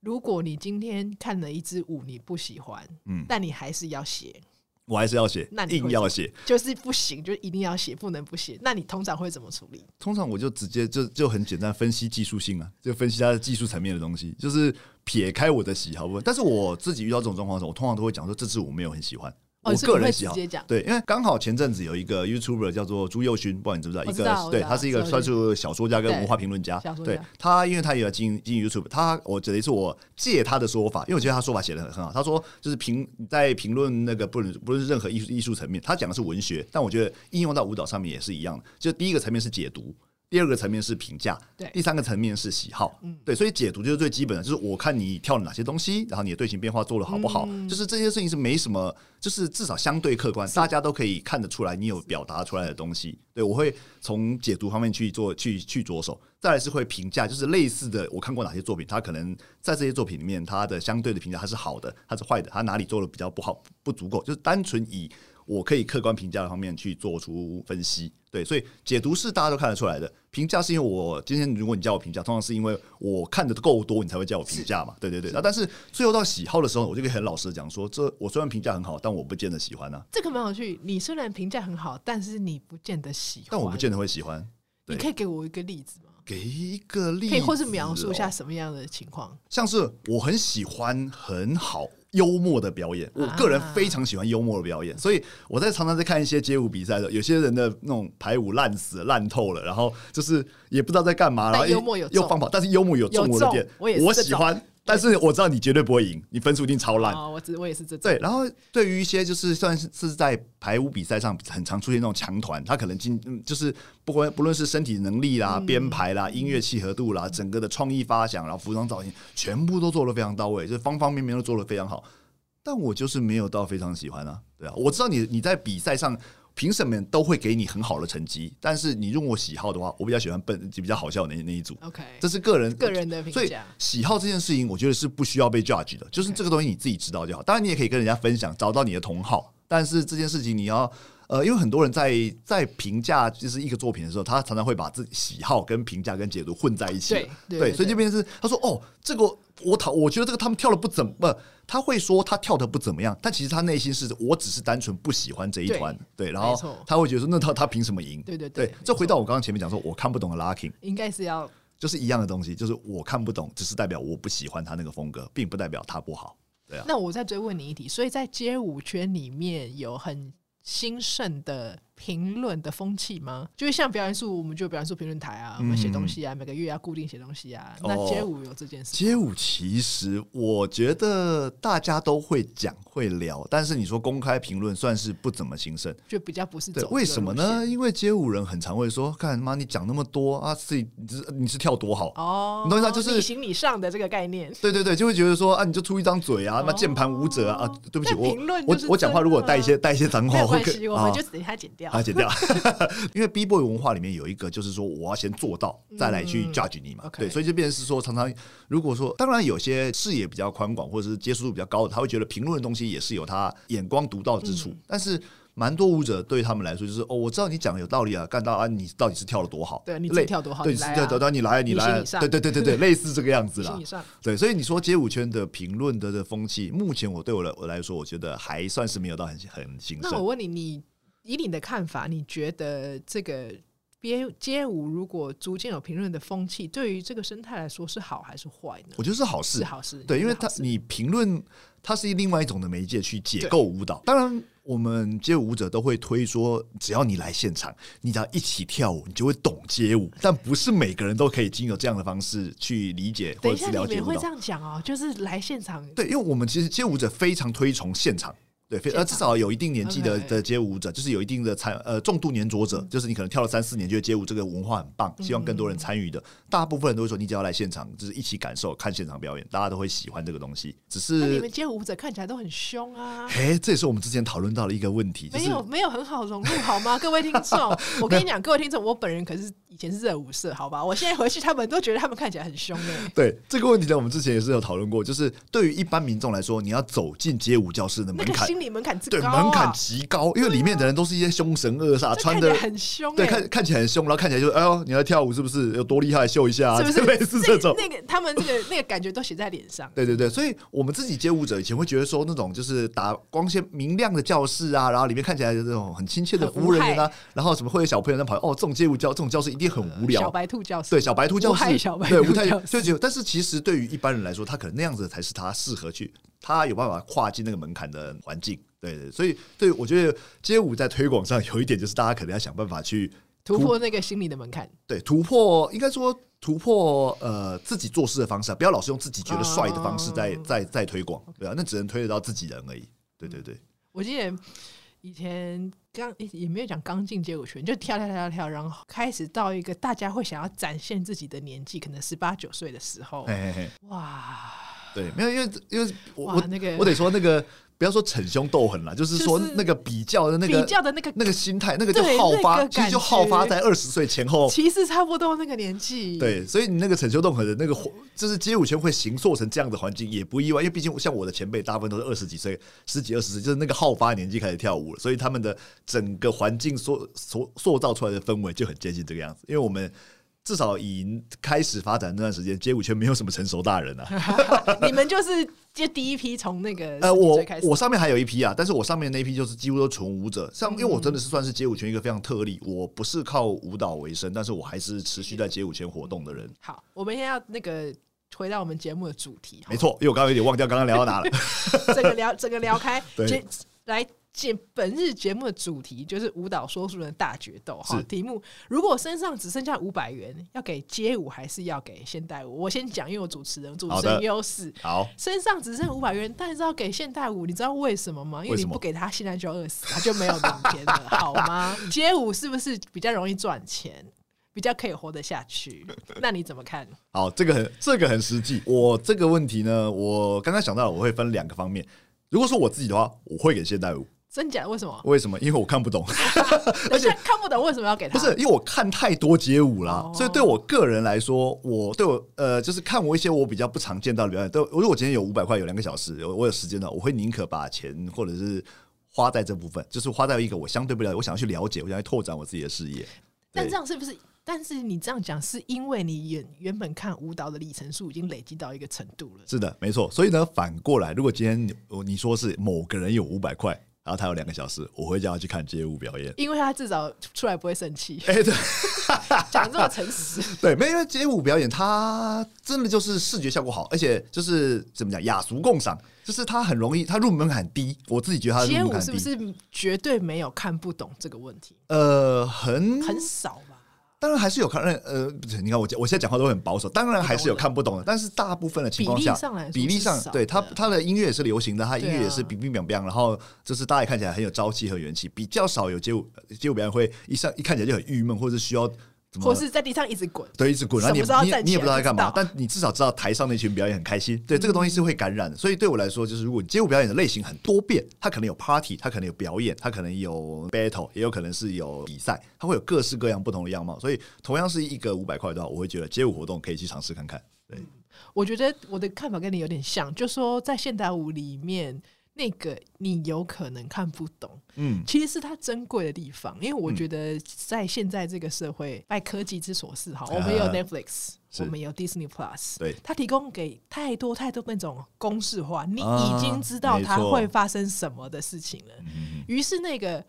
如果你今天看了一支舞你不喜欢，嗯，但你还是要写，我还是要写，那你硬要写，就是不行，就一定要写，不能不写。那你通常会怎么处理？通常我就直接就就很简单分析技术性啊，就分析它的技术层面的东西，就是撇开我的喜好部分。但是我自己遇到这种状况的时候，我通常都会讲说这支我没有很喜欢。我个人喜好，对，因为刚好前阵子有一个 YouTuber 叫做朱佑勋，不知道你知不知道？一个对，他是一个算是小说家跟文化评论家。对他，因为他也要经营经营 YouTube，他我觉得是我借他的说法，因为我觉得他说法写的很很好。他说就是评在评论那个不论不论是任何艺术艺术层面，他讲的是文学，但我觉得应用到舞蹈上面也是一样的。就第一个层面是解读。第二个层面是评价，对，第三个层面是喜好，嗯，对，所以解读就是最基本的，就是我看你跳了哪些东西，然后你的队形变化做的好不好，嗯、就是这些事情是没什么，就是至少相对客观，大家都可以看得出来你有表达出来的东西。对，我会从解读方面去做，去去着手，再来是会评价，就是类似的，我看过哪些作品，他可能在这些作品里面，他的相对的评价他是好的，他是坏的，他哪里做的比较不好，不足够，就是单纯以。我可以客观评价的方面去做出分析，对，所以解读是大家都看得出来的。评价是因为我今天如果你叫我评价，通常是因为我看的够多，你才会叫我评价嘛。对对对。那但是最后到喜好的时候，我就可以很老实的讲说，这我虽然评价很好，但我不见得喜欢呢、啊。这个蛮有趣，你虽然评价很好，但是你不见得喜欢。但我不见得会喜欢。你可以给我一个例子吗？给一个例子，可以或是描述一下什么样的情况？像是我很喜欢很好。幽默的表演。我个人非常喜欢幽默的表演，所以我在常常在看一些街舞比赛的时候，有些人的那种排舞烂死烂透了，然后就是也不知道在干嘛，然后幽默有又放跑，但是幽默有中我的点，我我喜欢。但是我知道你绝对不会赢，你分数一定超烂。哦，我只我也是这。对，然后对于一些就是算是是在排舞比赛上很常出现那种强团，他可能进就是不管不论是身体能力啦、编排啦、音乐契合度啦、整个的创意发想，然后服装造型，全部都做得非常到位，就是方方面面都做得非常好。但我就是没有到非常喜欢啊，对啊，我知道你你在比赛上。评审们都会给你很好的成绩，但是你用我喜好的话，我比较喜欢笨就比较好笑的那那一组。OK，这是个人个人的评价。所以喜好这件事情，我觉得是不需要被 judge 的，就是这个东西你自己知道就好。当然你也可以跟人家分享，找到你的同好，但是这件事情你要呃，因为很多人在在评价就是一个作品的时候，他常常会把自己喜好跟评价跟解读混在一起。对，对，对，所以这边是他说哦，这个我讨我觉得这个他们跳的不怎么。他会说他跳的不怎么样，但其实他内心是我只是单纯不喜欢这一团，对，然后他会觉得说那他他凭什么赢？对对对，这回到我刚刚前面讲说我看不懂的 locking，应该是要就是一样的东西，就是我看不懂，只是代表我不喜欢他那个风格，并不代表他不好，对啊。那我再追问你一题，所以在街舞圈里面有很兴盛的评论的风气吗？就是像表演术，我们就表演术评论台啊，我们写东西啊，每个月要固定写东西啊。那街舞有这件事？街舞其实我觉得大家都会讲会聊，但是你说公开评论算是不怎么兴盛，就比较不是。对，为什么呢？因为街舞人很常会说：“看妈，你讲那么多啊，自己你是你是跳多好哦？”你懂意思？就是你行你上的这个概念。对对对，就会觉得说啊，你就出一张嘴啊，那键盘舞者啊，对不起，我我我讲话如果带一些带一些脏话，没关系，我们就等他剪掉，他剪掉。因为 B boy 文化里面有一个，就是说我要先做到，再来去 judge 你嘛。嗯、对，所以就变成是说，常常如果说，当然有些视野比较宽广，或者是接触度比较高的，他会觉得评论的东西也是有他眼光独到之处。嗯、但是蛮多舞者对他们来说，就是哦，我知道你讲的有道理啊，干到啊，你到底是跳的多好？对，你跳多好？对，对，对，对，你来，你来，对，对，对，对，对，类似这个样子啦。对，所以你说街舞圈的评论的的风气，目前我对我来我来说，我觉得还算是没有到很很兴盛。那我问你，你。以你的看法，你觉得这个街街舞如果逐渐有评论的风气，对于这个生态来说是好还是坏呢？我觉得是好事，是好事。对，因为它你评论，它是另外一种的媒介去解构舞蹈。当然，我们街舞舞者都会推说，只要你来现场，你只要一起跳舞，你就会懂街舞。但不是每个人都可以经由这样的方式去理解 或者是了解会这样讲哦，就是来现场。对，因为我们其实街舞者非常推崇现场。对，呃，至少有一定年纪的的街舞者，就是有一定的参呃重度黏着者，就是你可能跳了三四年，觉得街舞这个文化很棒，希望更多人参与的。大部分人都会说，你只要来现场，就是一起感受看现场表演，大家都会喜欢这个东西。只是你们街舞者看起来都很凶啊！嘿，这也是我们之前讨论到的一个问题，没有没有很好融入好吗？各位听众，我跟你讲，各位听众，我本人可是以前是热舞社，好吧？我现在回去，他们都觉得他们看起来很凶哎。对这个问题呢，我们之前也是有讨论过，就是对于一般民众来说，你要走进街舞教室的门槛，心理门槛之高。门槛极高，因为里面的人都是一些凶神恶煞，穿的很凶，对，看看起来很凶，然后看起来就哎呦，你来跳舞是不是有多厉害？秀一下，是不是类似这种？那个他们那个那个感觉都写在脸上。对对对，所以我们自己街舞者以前会觉得说，那种就是打光鲜明亮的教室啊，然后里面看起来的这种很亲切的服务人员啊，然后什么会有小朋友在跑，哦，这种街舞教这种教室一定很无聊。小白兔教室，对，小白兔教室，对，舞台就就，但是其实对于一般人来说，他可能那样子才是他适合去，他有办法跨进那个门槛的环境。对对，所以对我觉得街舞在推广上有一点就是大家可能要想办法去突，突破那个心理的门槛。对，突破应该说突破呃自己做事的方式，不要老是用自己觉得帅的方式在、哦、在在，推广，对啊，那只能推得到自己人而已。对对对，我记得以前刚也没有讲刚进街舞圈，就跳跳跳跳跳，然后开始到一个大家会想要展现自己的年纪，可能十八九岁的时候，嘿嘿嘿哇，对，没有因为因为我我那个我得说那个。不要说逞凶斗狠了，就是说那个比较的那个比较的那个那个心态，那个就好发，其实就好发在二十岁前后，其实差不多那个年纪。对，所以你那个逞凶斗狠的那个，就是街舞圈会形塑成这样的环境，也不意外，因为毕竟像我的前辈，大部分都是二十几岁、十几二十岁，就是那个好发年纪开始跳舞了，所以他们的整个环境塑塑塑造出来的氛围就很接近这个样子，因为我们。至少以开始发展那段时间，街舞圈没有什么成熟大人啊。你们就是就第一批从那个呃，我我上面还有一批啊，但是我上面那一批就是几乎都纯舞者。像因为我真的是算是街舞圈一个非常特例，我不是靠舞蹈为生，但是我还是持续在街舞圈活动的人。好，我们现在要那个回到我们节目的主题。没错，因为我刚刚有点忘掉刚刚聊到哪了。整个聊，整个聊开，对，来。本日节目的主题就是舞蹈说书人的大决斗哈。题目：如果身上只剩下五百元，要给街舞还是要给现代舞？我先讲，因为我主持人，主持人优势。好，身上只剩五百元，但是要给现代舞，你知道为什么吗？因为你不给他，现在就要饿死，他就没有明天了，好吗？街舞是不是比较容易赚钱，比较可以活得下去？那你怎么看？好，这个很这个很实际。我这个问题呢，我刚刚想到了，我会分两个方面。如果说我自己的话，我会给现代舞。真假？为什么？为什么？因为我看不懂，而且看不懂为什么要给他？不是因为我看太多街舞了，哦、所以对我个人来说，我对我呃，就是看我一些我比较不常见到的表演。都如果我今天有五百块，有两个小时，我有时间的，我会宁可把钱或者是花在这部分，就是花在一个我相对不了解，我想要去了解，我想要去拓展我自己的事业。但这样是不是？但是你这样讲，是因为你原原本看舞蹈的里程数已经累积到一个程度了。是的，没错。所以呢，反过来，如果今天你说是某个人有五百块。然后他有两个小时，我会叫他去看街舞表演，因为他至少出来不会生气。哎，对，讲这么诚实，对，没因为街舞表演，他真的就是视觉效果好，而且就是怎么讲雅俗共赏，就是他很容易，他入门很低。我自己觉得他。街舞是不是绝对没有看不懂这个问题？呃，很很少吧。当然还是有看，呃，不是，你看我我现在讲话都很保守，当然还是有看不懂的，但是大部分的情况下，比例上，对他他的音乐也是流行的，他音乐也是乒乒乓乓，然后就是大家看起来很有朝气和元气，比较少有街舞街舞表演会一上一看起来就很郁闷，或者是需要。或是在地上一直滚，对，一直滚，然后你你你也不知道在干嘛，但你至少知道台上那群表演很开心。对，这个东西是会感染的。所以对我来说，就是如果街舞表演的类型很多变，它可能有 party，它可能有表演，它可能有 battle，也有可能是有比赛，它会有各式各样不同的样貌。所以同样是一个五百块的话，我会觉得街舞活动可以去尝试看看。对，我觉得我的看法跟你有点像，就说在现代舞里面。那个你有可能看不懂，嗯，其实是它珍贵的地方，因为我觉得在现在这个社会，拜科技之所赐，哈，我们有 Netflix，我们有 Disney Plus，对，它提供给太多太多那种公式化，你已经知道它会发生什么的事情了，于是那个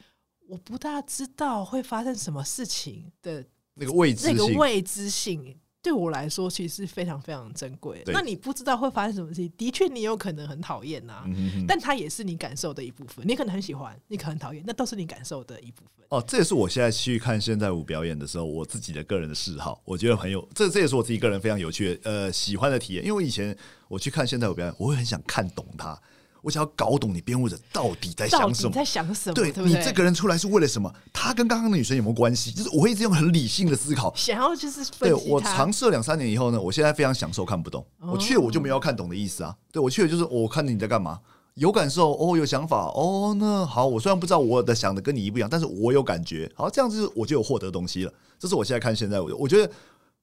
我不大知道会发生什么事情的那个未知那个未知性。对我来说，其实是非常非常珍贵。那你不知道会发生什么事情，的确你有可能很讨厌呐，嗯、哼哼，但它也是你感受的一部分。你可能很喜欢，你可能讨厌，那都是你感受的一部分。哦，这也是我现在去看现代舞表演的时候，我自己的个人的嗜好。我觉得很有，这这也是我自己个人非常有趣的呃喜欢的体验。因为我以前我去看现代舞表演，我会很想看懂它。我想要搞懂你编舞者到底在想什么，在想什么？对，你这个人出来是为了什么？他跟刚刚的女生有没有关系？就是我会一直用很理性的思考，想要就是对我尝试了两三年以后呢，我现在非常享受看不懂。哦、我去了我就没有看懂的意思啊。对我去了就是我看着你在干嘛，有感受哦，有想法哦。那好，我虽然不知道我的想的跟你一不一样，但是我有感觉。好，这样子我就有获得东西了。这是我现在看现在我我觉得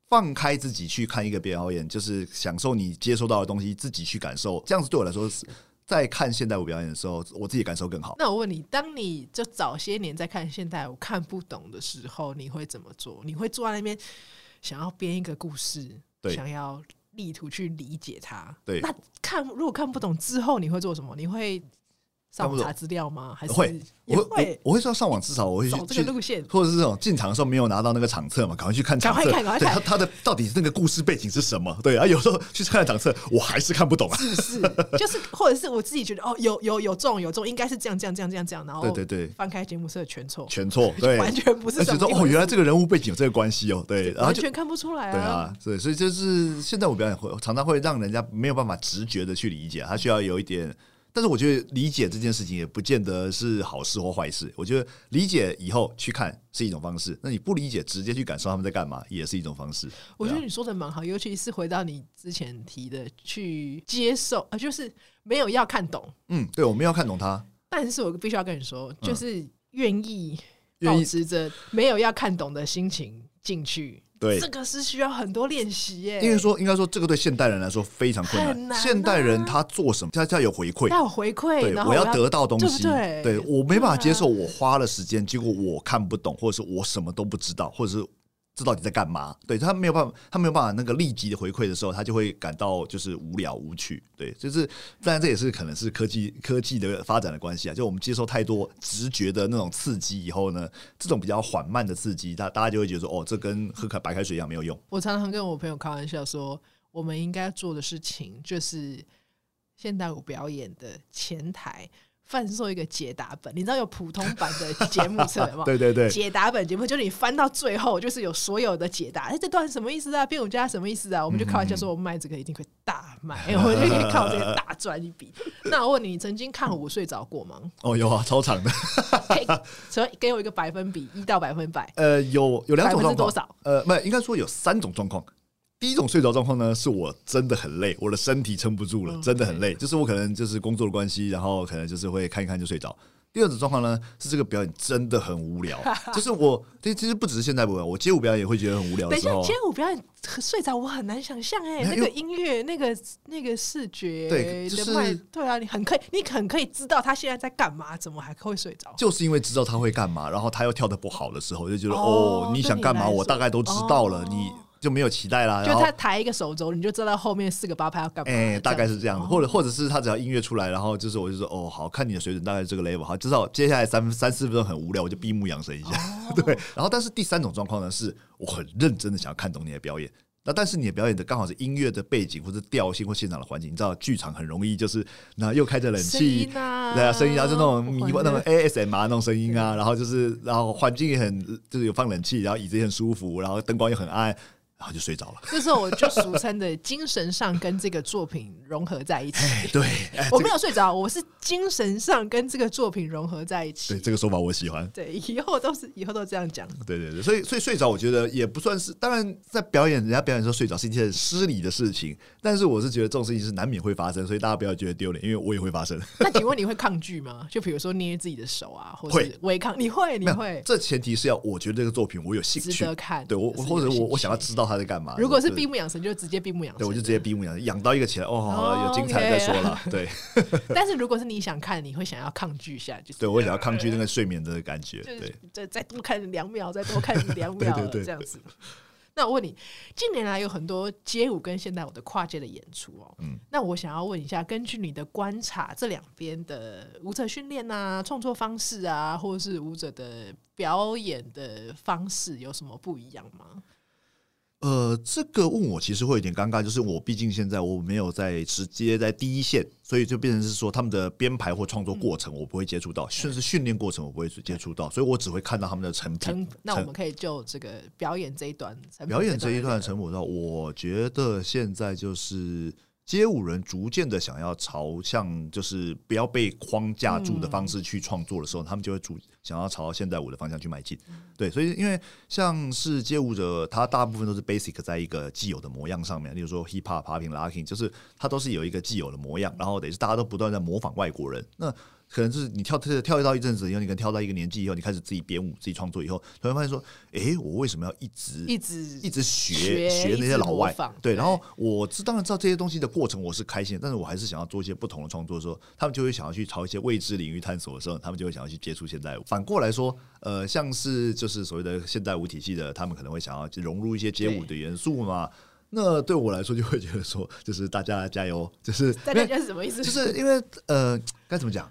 放开自己去看一个表演，就是享受你接收到的东西，自己去感受。这样子对我来说是。在看现代舞表演的时候，我自己感受更好。那我问你，当你就早些年在看现代舞看不懂的时候，你会怎么做？你会坐在那边想要编一个故事，对，想要力图去理解它。对，那看如果看不懂之后，你会做什么？你会？上网查资料吗？还是会？我会，我会说上网，至少我会去走这个路线，或者是这种进场的时候没有拿到那个场册嘛，赶快去看场册。对，他他的到底是那个故事背景是什么？对啊，有时候去看场册，我还是看不懂啊。是是，就是或者是我自己觉得哦，有有有中有中，应该是这样这样这样这样这样，然后对对对，翻开节目册全错全错，对，完全不是。觉得哦，原来这个人物背景有这个关系哦，对，完全看不出来啊。对啊，对，所以就是现在我表演会常常会让人家没有办法直觉的去理解，他需要有一点。但是我觉得理解这件事情也不见得是好事或坏事。我觉得理解以后去看是一种方式，那你不理解直接去感受他们在干嘛也是一种方式。我觉得你说的蛮好，尤其是回到你之前提的去接受啊，就是没有要看懂。嗯，对，我没有要看懂它。但是我必须要跟你说，就是愿意保持着没有要看懂的心情进去。对，这个是需要很多练习耶。因为说，应该说，这个对现代人来说非常困难。现代人他做什么，他他有回馈，他有回馈，对，我要得到东西，对，我没办法接受，我花了时间，结果我看不懂，或者是我什么都不知道，或者是。知道你在干嘛？对，他没有办法，他没有办法那个立即的回馈的时候，他就会感到就是无聊无趣。对，就是当然这也是可能是科技科技的发展的关系啊。就我们接受太多直觉的那种刺激以后呢，这种比较缓慢的刺激，大大家就会觉得说，哦，这跟喝开白开水一样没有用。我常常跟我朋友开玩笑说，我们应该做的事情就是现代舞表演的前台。贩售一个解答本，你知道有普通版的节目册吗？对对对，解答本节目就是你翻到最后，就是有所有的解答。哎，这段什么意思啊？编舞家什么意思啊？我们就开玩笑说，我们 卖这个一定会大卖，嗯、我们就可以靠这个大赚一笔。那我问你，你曾经看我睡着过吗？哦，有啊，超长的。所以给我一个百分比，一到百分百。呃，有有两种状况，是多少？呃，没，应该说有三种状况。第一种睡着状况呢，是我真的很累，我的身体撑不住了，真的很累。就是我可能就是工作的关系，然后可能就是会看一看就睡着。第二种状况呢，是这个表演真的很无聊。就是我这，其实不只是现代舞，我街舞表演也会觉得很无聊的时候。等一下，街舞表演睡着我很难想象哎，那个音乐、那个那个视觉，对，就是对啊，你很可以，你很可以知道他现在在干嘛，怎么还会睡着？就是因为知道他会干嘛，然后他又跳的不好的时候，就觉得哦，你想干嘛，我大概都知道了，你。就没有期待啦，就他抬一个手肘，你就知道后面四个八拍要干嘛。哎，大概是这样子，或者或者是他只要音乐出来，然后就是我就说哦，好看你的水准大概是这个 level，好，至少接下来三三四分钟很无聊，我就闭目养神一下，对。然后但是第三种状况呢，是我很认真的想要看懂你的表演，那但是你的表演的刚好是音乐的背景或者调性或现场的环境，你知道剧场很容易就是那又开着冷气，对啊，声音啊就那种迷那种 ASMR 那种声音啊，然后就是然后环境也很就是有放冷气，然后椅子也很舒服，然后灯光又很暗。然后就睡着了。这时候我就俗称的精神上跟这个作品融合在一起。对，我没有睡着，我是精神上跟这个作品融合在一起。对，这个说法我喜欢。对，以后都是以后都这样讲。对对对，所以所以睡着，我觉得也不算是。当然，在表演人家表演的时候睡着是一件失礼的事情，但是我是觉得这种事情是难免会发生，所以大家不要觉得丢脸，因为我也会发生。那请问你会抗拒吗？就比如说捏自己的手啊，或者违抗？你会？你会？这前提是要我觉得这个作品我有兴趣，值得看。对我，或者我我想要知道他在干嘛。如果是闭目养神，就直接闭目养神。对，我就直接闭目养神，养到一个起来，哦，有精彩再说了。对。但是如果是你想看，你会想要抗拒一下，就是对我想要抗拒那个睡眠的感觉。对，再再多看两秒，再多 看两秒，这样子。那我问你，近年来有很多街舞跟现代舞的跨界的演出哦。嗯。那我想要问一下，根据你的观察，这两边的舞者训练啊、创作方式啊，或者是舞者的表演的方式，有什么不一样吗？呃，这个问我其实会有点尴尬，就是我毕竟现在我没有在直接在第一线，所以就变成是说他们的编排或创作过程我不会接触到，甚至训练过程我不会接触到，所以我只会看到他们的成品。那我们可以就这个表演这一段，表演这一段成果，我觉得现在就是。街舞人逐渐的想要朝向，就是不要被框架住的方式去创作的时候，他们就会主想要朝现代舞的方向去迈进。对，所以因为像是街舞者，他大部分都是 basic 在一个既有的模样上面，例如说 hip hop、popping、locking，就是他都是有一个既有的模样，然后等于是大家都不断在模仿外国人。那可能就是你跳跳跳到一阵子以后，你可能跳到一个年纪以后，你开始自己编舞、自己创作以后，突然发现说：“哎、欸，我为什么要一直一直一直学学，学那些老外？”对，然后我知当然知道这些东西的过程，我是开心的，但是我还是想要做一些不同的创作的时候，他们就会想要去朝一些未知领域探索的时候，他们就会想要去接触现代舞。反过来说，呃，像是就是所谓的现代舞体系的，他们可能会想要融入一些街舞的元素嘛。那对我来说，就会觉得说，就是大家加油，就是大家是什么意思？就是因为呃，该怎么讲？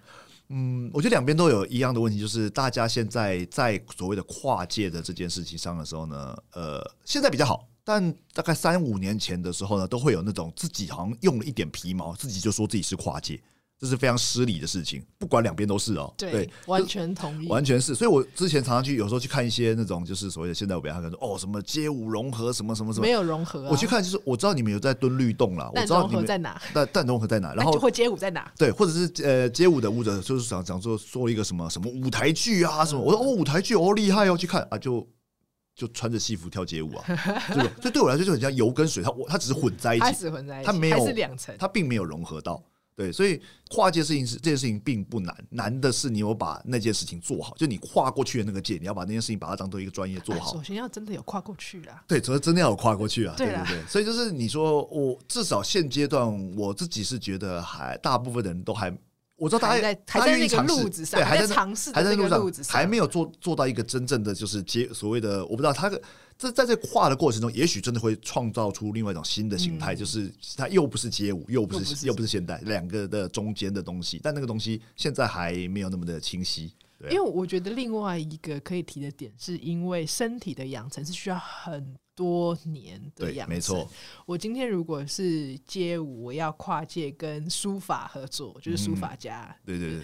嗯，我觉得两边都有一样的问题，就是大家现在在所谓的跨界的这件事情上的时候呢，呃，现在比较好，但大概三五年前的时候呢，都会有那种自己好像用了一点皮毛，自己就说自己是跨界。这是非常失礼的事情，不管两边都是哦。对，对完全同意，完全是。所以我之前常常去，有时候去看一些那种就是所谓的现代舞表演，他说哦什么街舞融合什么什么什么，没有融合、啊。我去看就是我知道你们有在蹲律动了，我知道你们在哪，但但融合在哪，然后或街舞在哪？对，或者是呃街舞的舞者就是想想说说一个什么什么舞台剧啊什么，我说哦舞台剧哦厉害哦，去看啊就就穿着戏服跳街舞啊，对不对？所以对我来说就很像油跟水，它我它只是混在一起，是混在一起，它没有两层，它并没有融合到。对，所以跨界事情是这件事情并不难，难的是你有把那件事情做好。就你跨过去的那个界，你要把那件事情把它当做一个专业做好。首先要真的有跨过去啦。对，首先真的要有跨过去啊。对对对。所以就是你说我至少现阶段我自己是觉得还大部分的人都还，我知道大家还在还在那个路子上，还在尝试，还在路上，还没有做做到一个真正的就是接所谓的，我不知道他的。这在这跨的过程中，也许真的会创造出另外一种新的形态，嗯、就是它又不是街舞，又不是又不是，又不是现代，两个的中间的东西，但那个东西现在还没有那么的清晰。对啊，因为我觉得另外一个可以提的点，是因为身体的养成是需要很多年的养成。没错，我今天如果是街舞，我要跨界跟书法合作，就是书法家。嗯、对对对。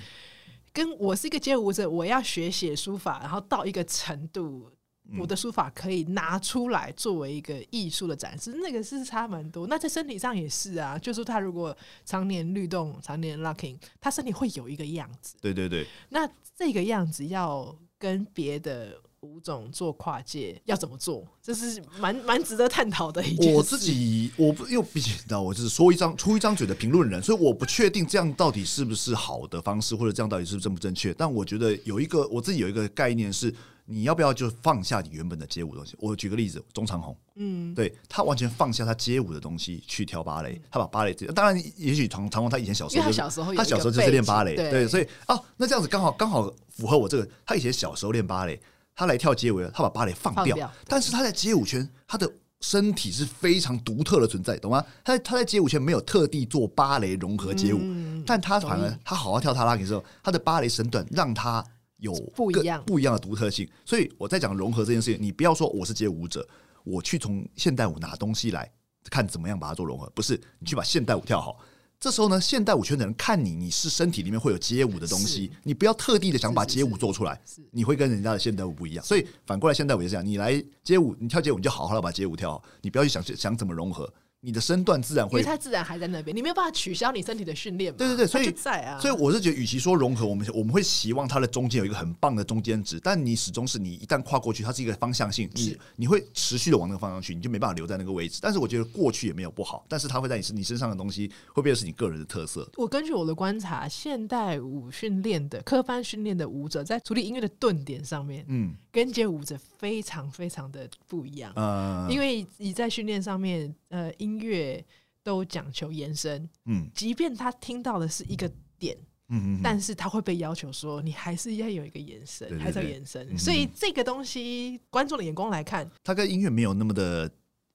跟我是一个街舞者，我要学写书法，然后到一个程度。我的书法可以拿出来作为一个艺术的展示，那个是差蛮多。那在身体上也是啊，就是他如果常年律动、常年 locking，他身体会有一个样子。对对对。那这个样子要跟别的舞种做跨界，要怎么做？这是蛮蛮值得探讨的一件。我自己，我不又毕竟你知道，我就是说一张出一张嘴的评论人，所以我不确定这样到底是不是好的方式，或者这样到底是不是正不正确。但我觉得有一个我自己有一个概念是。你要不要就放下你原本的街舞东西？我举个例子，钟长红，嗯，对他完全放下他街舞的东西去跳芭蕾，他把芭蕾，当然也许长长红他以前小时候，他小时候他小时候就是练芭蕾，对，对，所以啊，那这样子刚好刚好符合我这个，他以前小时候练芭蕾，他来跳街舞，他把芭蕾放掉，放掉，但是他在街舞圈，他的身体是非常独特的存在，懂吗？他在他在街舞圈没有特地做芭蕾融合街舞，嗯、但他反而他好好跳他拉丁的时候，他的芭蕾身段让他。有不一样。不一样的独特性，所以我在讲融合这件事情，你不要说我是街舞者，我去从现代舞拿东西来看怎么样把它做融合，不是你去把现代舞跳好，这时候呢，现代舞圈的人看你，你是身体里面会有街舞的东西，你不要特地的想把街舞做出来，你会跟人家的现代舞不一样。所以反过来，现代舞也是这样，你来街舞，你跳街舞，你就好好的把街舞跳好，你不要去想想怎么融合。你的身段自然会，因为它自然还在那边，你没有办法取消你身体的训练嘛。对对对，所以在啊，所以我是觉得，与其说融合，我们我们会希望它的中间有一个很棒的中间值，但你始终是你一旦跨过去，它是一个方向性，你你会持续的往那个方向去，你就没办法留在那个位置。但是我觉得过去也没有不好，但是它会在你身你身上的东西会变成是你个人的特色。我根据我的观察，现代舞训练的科班训练的舞者，在处理音乐的顿点上面，嗯，跟街舞者非常非常的不一样。嗯，因为你在训练上面，呃，音乐。都讲求延伸，嗯，即便他听到的是一个点，嗯嗯，但是他会被要求说，你还是要有一个延伸，对对对，还是要延伸，嗯、所以这个东西，观众的眼光来看，它跟音乐没有那么的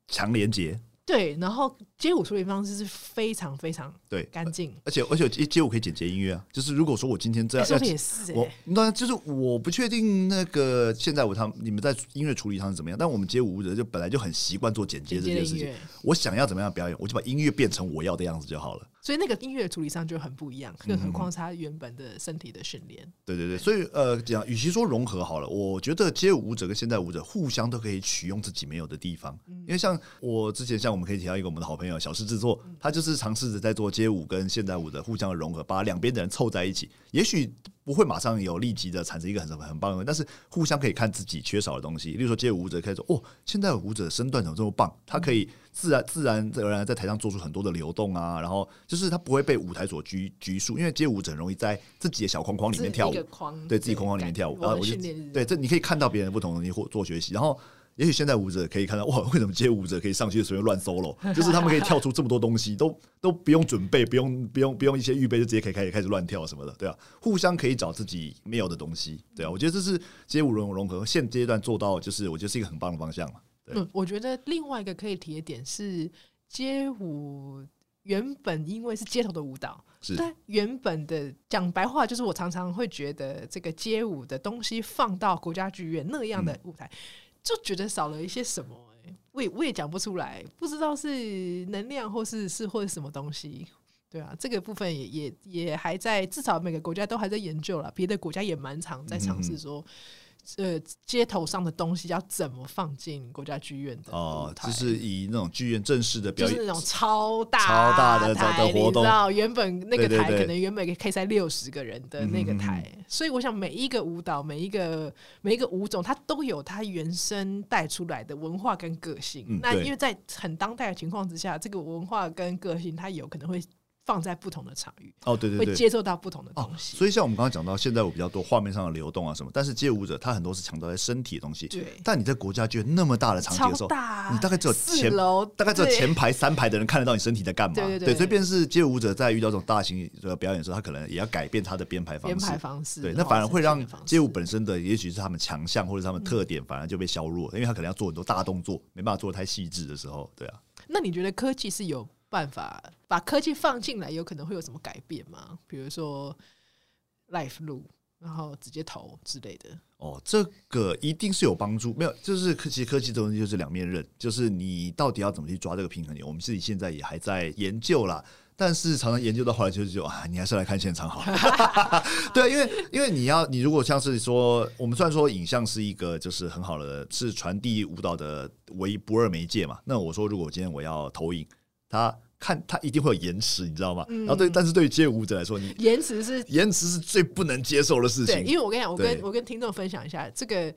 强连接。对，然后街舞处理方式是非常非常对干净，而且而且街街舞可以剪接音乐啊。就是如果说我今天这样，欸、也是、欸、我那就是我不确定那个现在我他们你们在音乐处理上是怎么样，但我们街舞者就本来就很习惯做剪接这件事情。我想要怎么样表演，我就把音乐变成我要的样子就好了。所以那个音乐处理上就很不一样，更何况他原本的身体的训练。嗯、对对对，所以呃，讲与其说融合好了，我觉得街舞者跟现代舞者互相都可以取用自己没有的地方。嗯、因为像我之前，像我们可以提到一个我们的好朋友小狮制作，他就是尝试着在做街舞跟现代舞的互相的融合，把两边的人凑在一起，也许。不会马上有立即的产生一个很很棒的，但是互相可以看自己缺少的东西。例如说，街舞舞者可以说：“哦，现在舞者身段怎么这么棒？他可以自然自然而然在台上做出很多的流动啊，然后就是他不会被舞台所拘拘束，因为街舞者很容易在自己的小框框里面跳舞，对自己框框里面跳舞。然后我就对这，你可以看到别人不同的东西或做学习，然后。也许现在舞者可以看到 哇，为什么街舞者可以上去随便乱 solo？就是他们可以跳出这么多东西，都都不用准备，不用不用不用一些预备，就直接可以开始开始乱跳什么的，对啊，互相可以找自己没有的东西，对啊，我觉得这是街舞融融合现阶段做到，就是我觉得是一个很棒的方向嘛。对，嗯，我觉得另外一个可以提的点是，街舞原本因为是街头的舞蹈，是但原本的讲白话就是我常常会觉得这个街舞的东西放到国家剧院那样的舞台。嗯就觉得少了一些什么，欸，我也我也讲不出来，不知道是能量或是是或是什么东西，对啊，这个部分也也也还在，至少每个国家都还在研究了，别的国家也蛮常在尝试说。呃，街头上的东西要怎么放进国家剧院的哦？就是以那种剧院正式的表演，就是那种超大超大的的活动。你知道，原本那个台可能原本可以塞六十个人的那个台，所以我想每一个舞蹈，每一个每一个舞种，它都有它原生带出来的文化跟个性。嗯、那因为在很当代的情况之下，这个文化跟个性，它有可能会。放在不同的场域哦，对对对，会接受到不同的东西。哦、所以像我们刚刚讲到，现在我比较多画面上的流动啊什么，但是街舞者他很多是强调在身体的东西。对。但你在国家剧那么大的场景的时候，大你大概只有前楼，大概只有前排三排的人看得到你身体在干嘛。对对对。对，所以便是街舞者在遇到这种大型的表演的时候，他可能也要改变他的编排方式。编排方式。对，那反而会让街舞本身的，也许是他们强项或者是他们特点，反而就被削弱，嗯，因为他可能要做很多大动作，没办法做得太细致的时候，对啊。那你觉得科技是有？办法把科技放进来，有可能会有什么改变吗？比如说 Life 路，然后直接投之类的。哦，这个一定是有帮助，没有，就是科技科技这东西就是两面刃，就是你到底要怎么去抓这个平衡点，我们自己现在也还在研究啦。但是常常研究到后来就是就啊，你还是来看现场好了。对，因为因为你要你如果像是说，我们虽然说影像是一个就是很好的是传递舞蹈的唯一不二媒介嘛，那我说如果今天我要投影，它看它一定会有延迟，你知道吗？嗯、然后对，但是对于街舞者来说，你延迟是延迟是最不能接受的事情。对，因为我跟你讲，我跟我跟听众分享一下这个。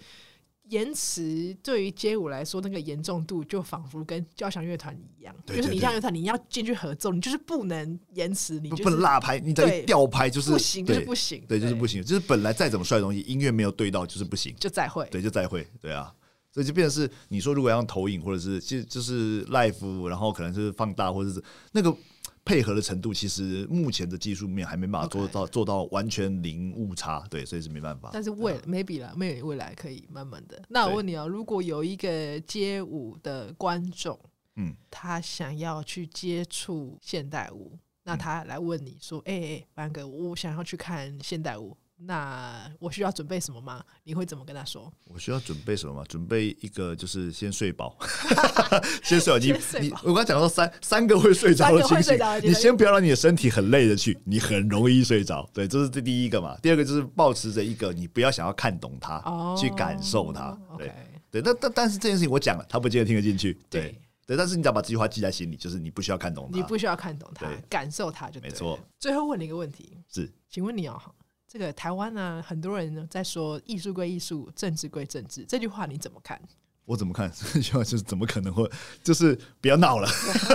延迟对于街舞来说，那个严重度就仿佛跟交响乐团一样，就是你像乐团，你要进去合奏，你就是不能延迟，你、就是、不能落拍，你在吊拍就是不行，就是不行，对，就是不行，就是本来再怎么帅的东西，音乐没有对到就是不行，就再会，对，就再会，对啊，所以就变成是你说如果要用投影或者是就就是 live，然后可能是放大或者是那个。配合的程度，其实目前的技术面还没办法做到.做到完全零误差，对，所以是没办法。但是未 maybe 啦，maybe 未来可以慢慢的。那我问你啊，如果有一个街舞的观众，嗯，他想要去接触现代舞，那他来问你说：“哎、欸、哎，班哥，我想要去看现代舞。”那我需要准备什么吗？你会怎么跟他说？我需要准备什么吗？准备一个就是先睡饱，先睡饱。你你我刚才讲到三三个会睡着的情形，你先不要让你的身体很累的去，你很容易睡着。对，这是这第一个嘛。第二个就是保持着一个你不要想要看懂它，去感受它。对对，但但但是这件事情我讲了，他不见得听得进去。对对，但是你只要把这句话记在心里，就是你不需要看懂它，你不需要看懂它，感受它就对。没错。最后问你一个问题，是，请问你哦。这个台湾呢、很多人呢在说艺术归艺术，政治归政治，这句话你怎么看？我怎么看？这句话就是怎么可能会？就是不要闹了，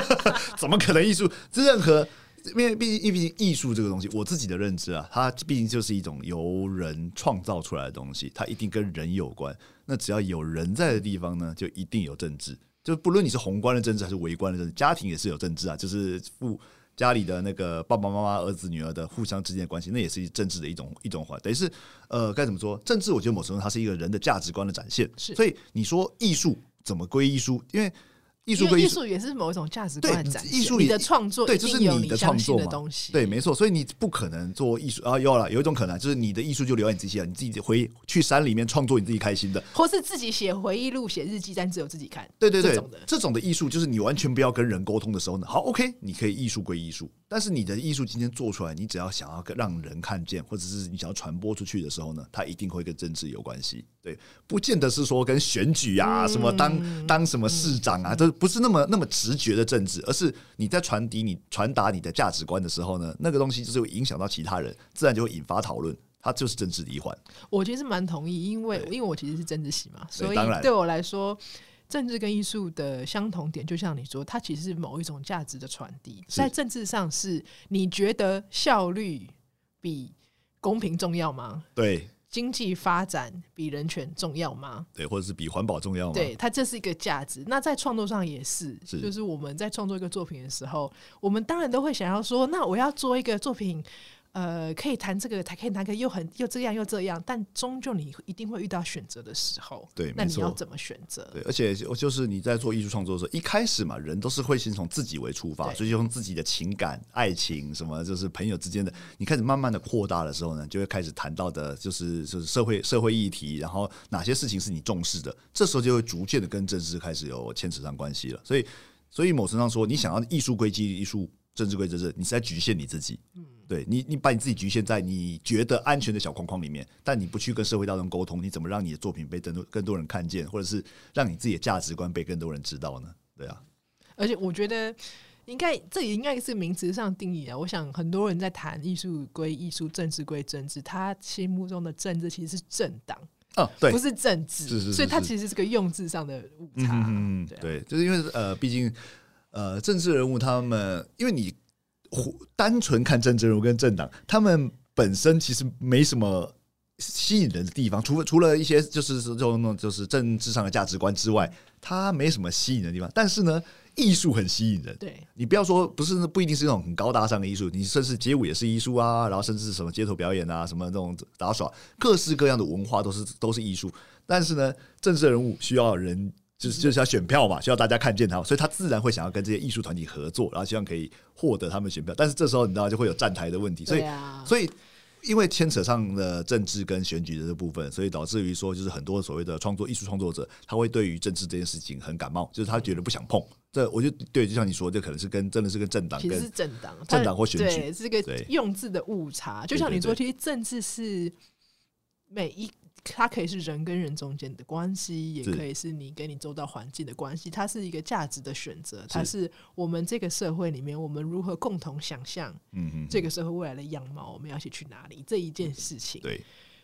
怎么可能艺术？这任何，因为毕竟，毕竟艺术这个东西，我自己的认知啊，它毕竟就是一种由人创造出来的东西，它一定跟人有关。那只要有人在的地方呢，就一定有政治。就不论你是宏观的政治还是微观的政治，家庭也是有政治啊，就是父。家里的那个爸爸妈妈、儿子、女儿的互相之间的关系，那也是政治的一种一种环，等于是呃，该怎么说？政治，我觉得某程度它是一个人的价值观的展现。是，所以你说艺术怎么归艺术？因为艺术艺术也是某一种价值观的展现。艺术你的创作对，就是你的创作的东西。对，没错。所以你不可能做艺术啊，有了有一种可能，就是你的艺术就留在你自己了，你自己回去山里面创作你自己开心的，或是自己写回忆录、写日记，但只有自己看。对对对，这种的这种的艺术就是你完全不要跟人沟通的时候呢。好，OK，你可以艺术归艺术，但是你的艺术今天做出来，你只要想要让人看见，或者是你想要传播出去的时候呢，它一定会跟政治有关系。对，不见得是说跟选举啊，什么当当什么市长啊，这不是那么那么直觉的政治，而是你在传递你传达你的价值观的时候呢，那个东西就是会影响到其他人，自然就会引发讨论，它就是政治的一环。我其实蛮同意，因为因为我其实是政治系嘛，所以对我来说，政治跟艺术的相同点，就像你说，它其实是某一种价值的传递。在政治上，是你觉得效率比公平重要吗？对。经济发展比人权重要吗？对，或者是比环保重要吗？对，它这是一个价值。那在创作上也是，是，就是我们在创作一个作品的时候，我们当然都会想要说，那我要做一个作品。呃，可以谈这个，才可以谈个，又很又这样又这样，但终究你一定会遇到选择的时候。对，那你要怎么选择？对，而且就是你在做艺术创作的时候，一开始嘛，人都是会先从自己为出发，所以用自己的情感、爱情什么，就是朋友之间的，你开始慢慢的扩大的时候呢，就会开始谈到的，就是就是社会社会议题，然后哪些事情是你重视的，这时候就会逐渐的跟政治开始有牵扯上关系了。所以，所以某程度上说，你想要艺术归艺术。政治归政治，你是在局限你自己。嗯，对你，你把你自己局限在你觉得安全的小框框里面，但你不去跟社会大众沟通，你怎么让你的作品被更多更多人看见，或者是让你自己的价值观被更多人知道呢？对啊，而且我觉得应该这也应该是名词上定义啊。我想很多人在谈艺术归艺术，政治归政治，他心目中的政治其实是政党哦，对，不是政治，是是是是，所以它其实是个用字上的误差。嗯，对，对，就是因为呃，毕竟。呃，政治人物他们，因为你单纯看政治人物跟政党，他们本身其实没什么吸引人的地方，除了除了一些就是这种就是政治上的价值观之外，他没什么吸引人的地方。但是呢，艺术很吸引人。对，你不要说不是不一定是那种很高大上的艺术，你甚至街舞也是艺术啊，然后甚至是什么街头表演啊，什么那种打耍，各式各样的文化都是都是艺术。但是呢，政治人物需要人。就是就是要选票嘛，需要大家看见他，所以他自然会想要跟这些艺术团体合作，然后希望可以获得他们选票。但是这时候你知道就会有站台的问题，所以、啊、所以因为牵扯上了政治跟选举的这部分，所以导致于说，就是很多所谓的创作艺术创作者，他会对于政治这件事情很感冒，就是他觉得不想碰。这我觉得对，就像你说，这可能是跟真的是跟政党，其实是政党，政党或选举，对，是个用字的误差。就像你说，其实政治是每一。它可以是人跟人中间的关系，也可以是你跟你周遭环境的关系。它是一个价值的选择，它是我们这个社会里面，我们如何共同想象，嗯这个社会未来的样貌，我们要一起去哪里？这一件事情，对，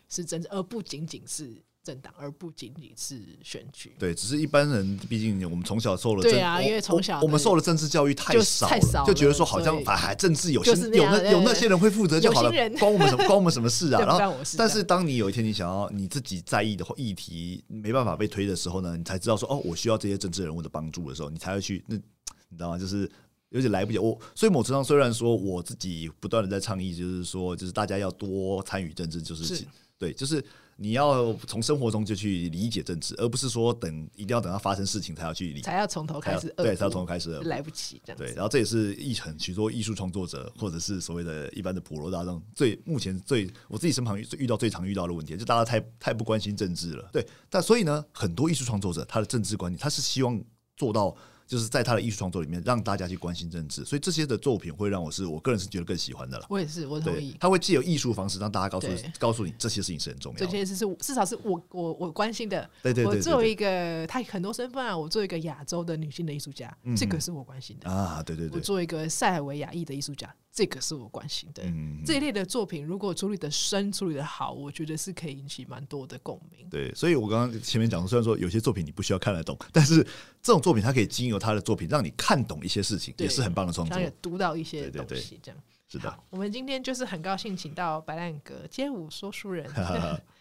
是真正，而不仅仅是。政党，而不仅仅是选举。对，只是一般人，毕竟我们从小受了政，对啊，因为从小我们受了政治教育太少，太少，就觉得说好像哎，政治有些，有那有那些人会负责就好了，关我们什么关我们什么事啊？然后，但是当你有一天你想要你自己在意的议题没办法被推的时候呢，你才知道说哦，我需要这些政治人物的帮助的时候，你才会去那，你知道吗？就是有点来不及。我所以某程度上，虽然说我自己不断的在倡议，就是说，就是大家要多参与政治，就是对，就是。你要从生活中就去理解政治，而不是说等一定要等到发生事情才要去理，才要从头开始。对，才要从头开始，来不及这样。对，然后这也是艺很许多艺术创作者或者是所谓的一般的普罗大众最目前最我自己身旁遇到最常遇到的问题，就大家太太不关心政治了。对，但所以呢，很多艺术创作者他的政治观念，他是希望做到。就是在他的艺术创作里面，让大家去关心政治，所以这些的作品会让我是我个人是觉得更喜欢的了。我也是，我同意。他会借由艺术方式让大家告诉告诉你这些事情是很重要的。这些事是至少是我我我关心的。对对对，对，我作为一个他很多身份啊，我作为一个亚洲的女性的艺术家，嗯，这个是我关心的啊。对对对，我作为一个塞尔维亚裔的艺术家。这个是我关心的，嗯，这一类的作品，如果处理的深、处理的好，我觉得是可以引起蛮多的共鸣。对，所以我刚刚前面讲，虽然说有些作品你不需要看得懂，但是这种作品它可以经由他的作品让你看懂一些事情，也是很棒的创作。也读到一些东西，这样是的。我们今天就是很高兴请到白兰格街舞说书人。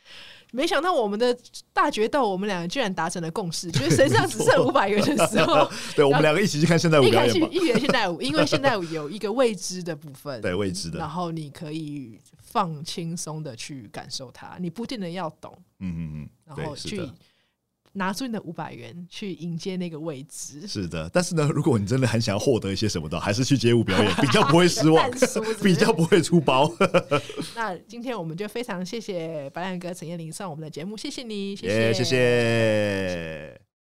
没想到我们的大决斗，我们两个居然达成了共识，就是身上只剩五百元的时候，对，我们两个一起去看现代舞表演吧。一起现代舞，因为现代舞有一个未知的部分，对未知的，然后你可以放轻松的去感受它，你不见得要懂，嗯嗯嗯，然后去。拿出你的五百元去迎接那个位置，是的。但是呢，如果你真的很想要获得一些什么的，还是去街舞表演比较不会失望，比较不会出包。那今天我们就非常谢谢白亮哥陈彦霖上我们的节目，谢谢你，谢谢，yeah, 谢谢。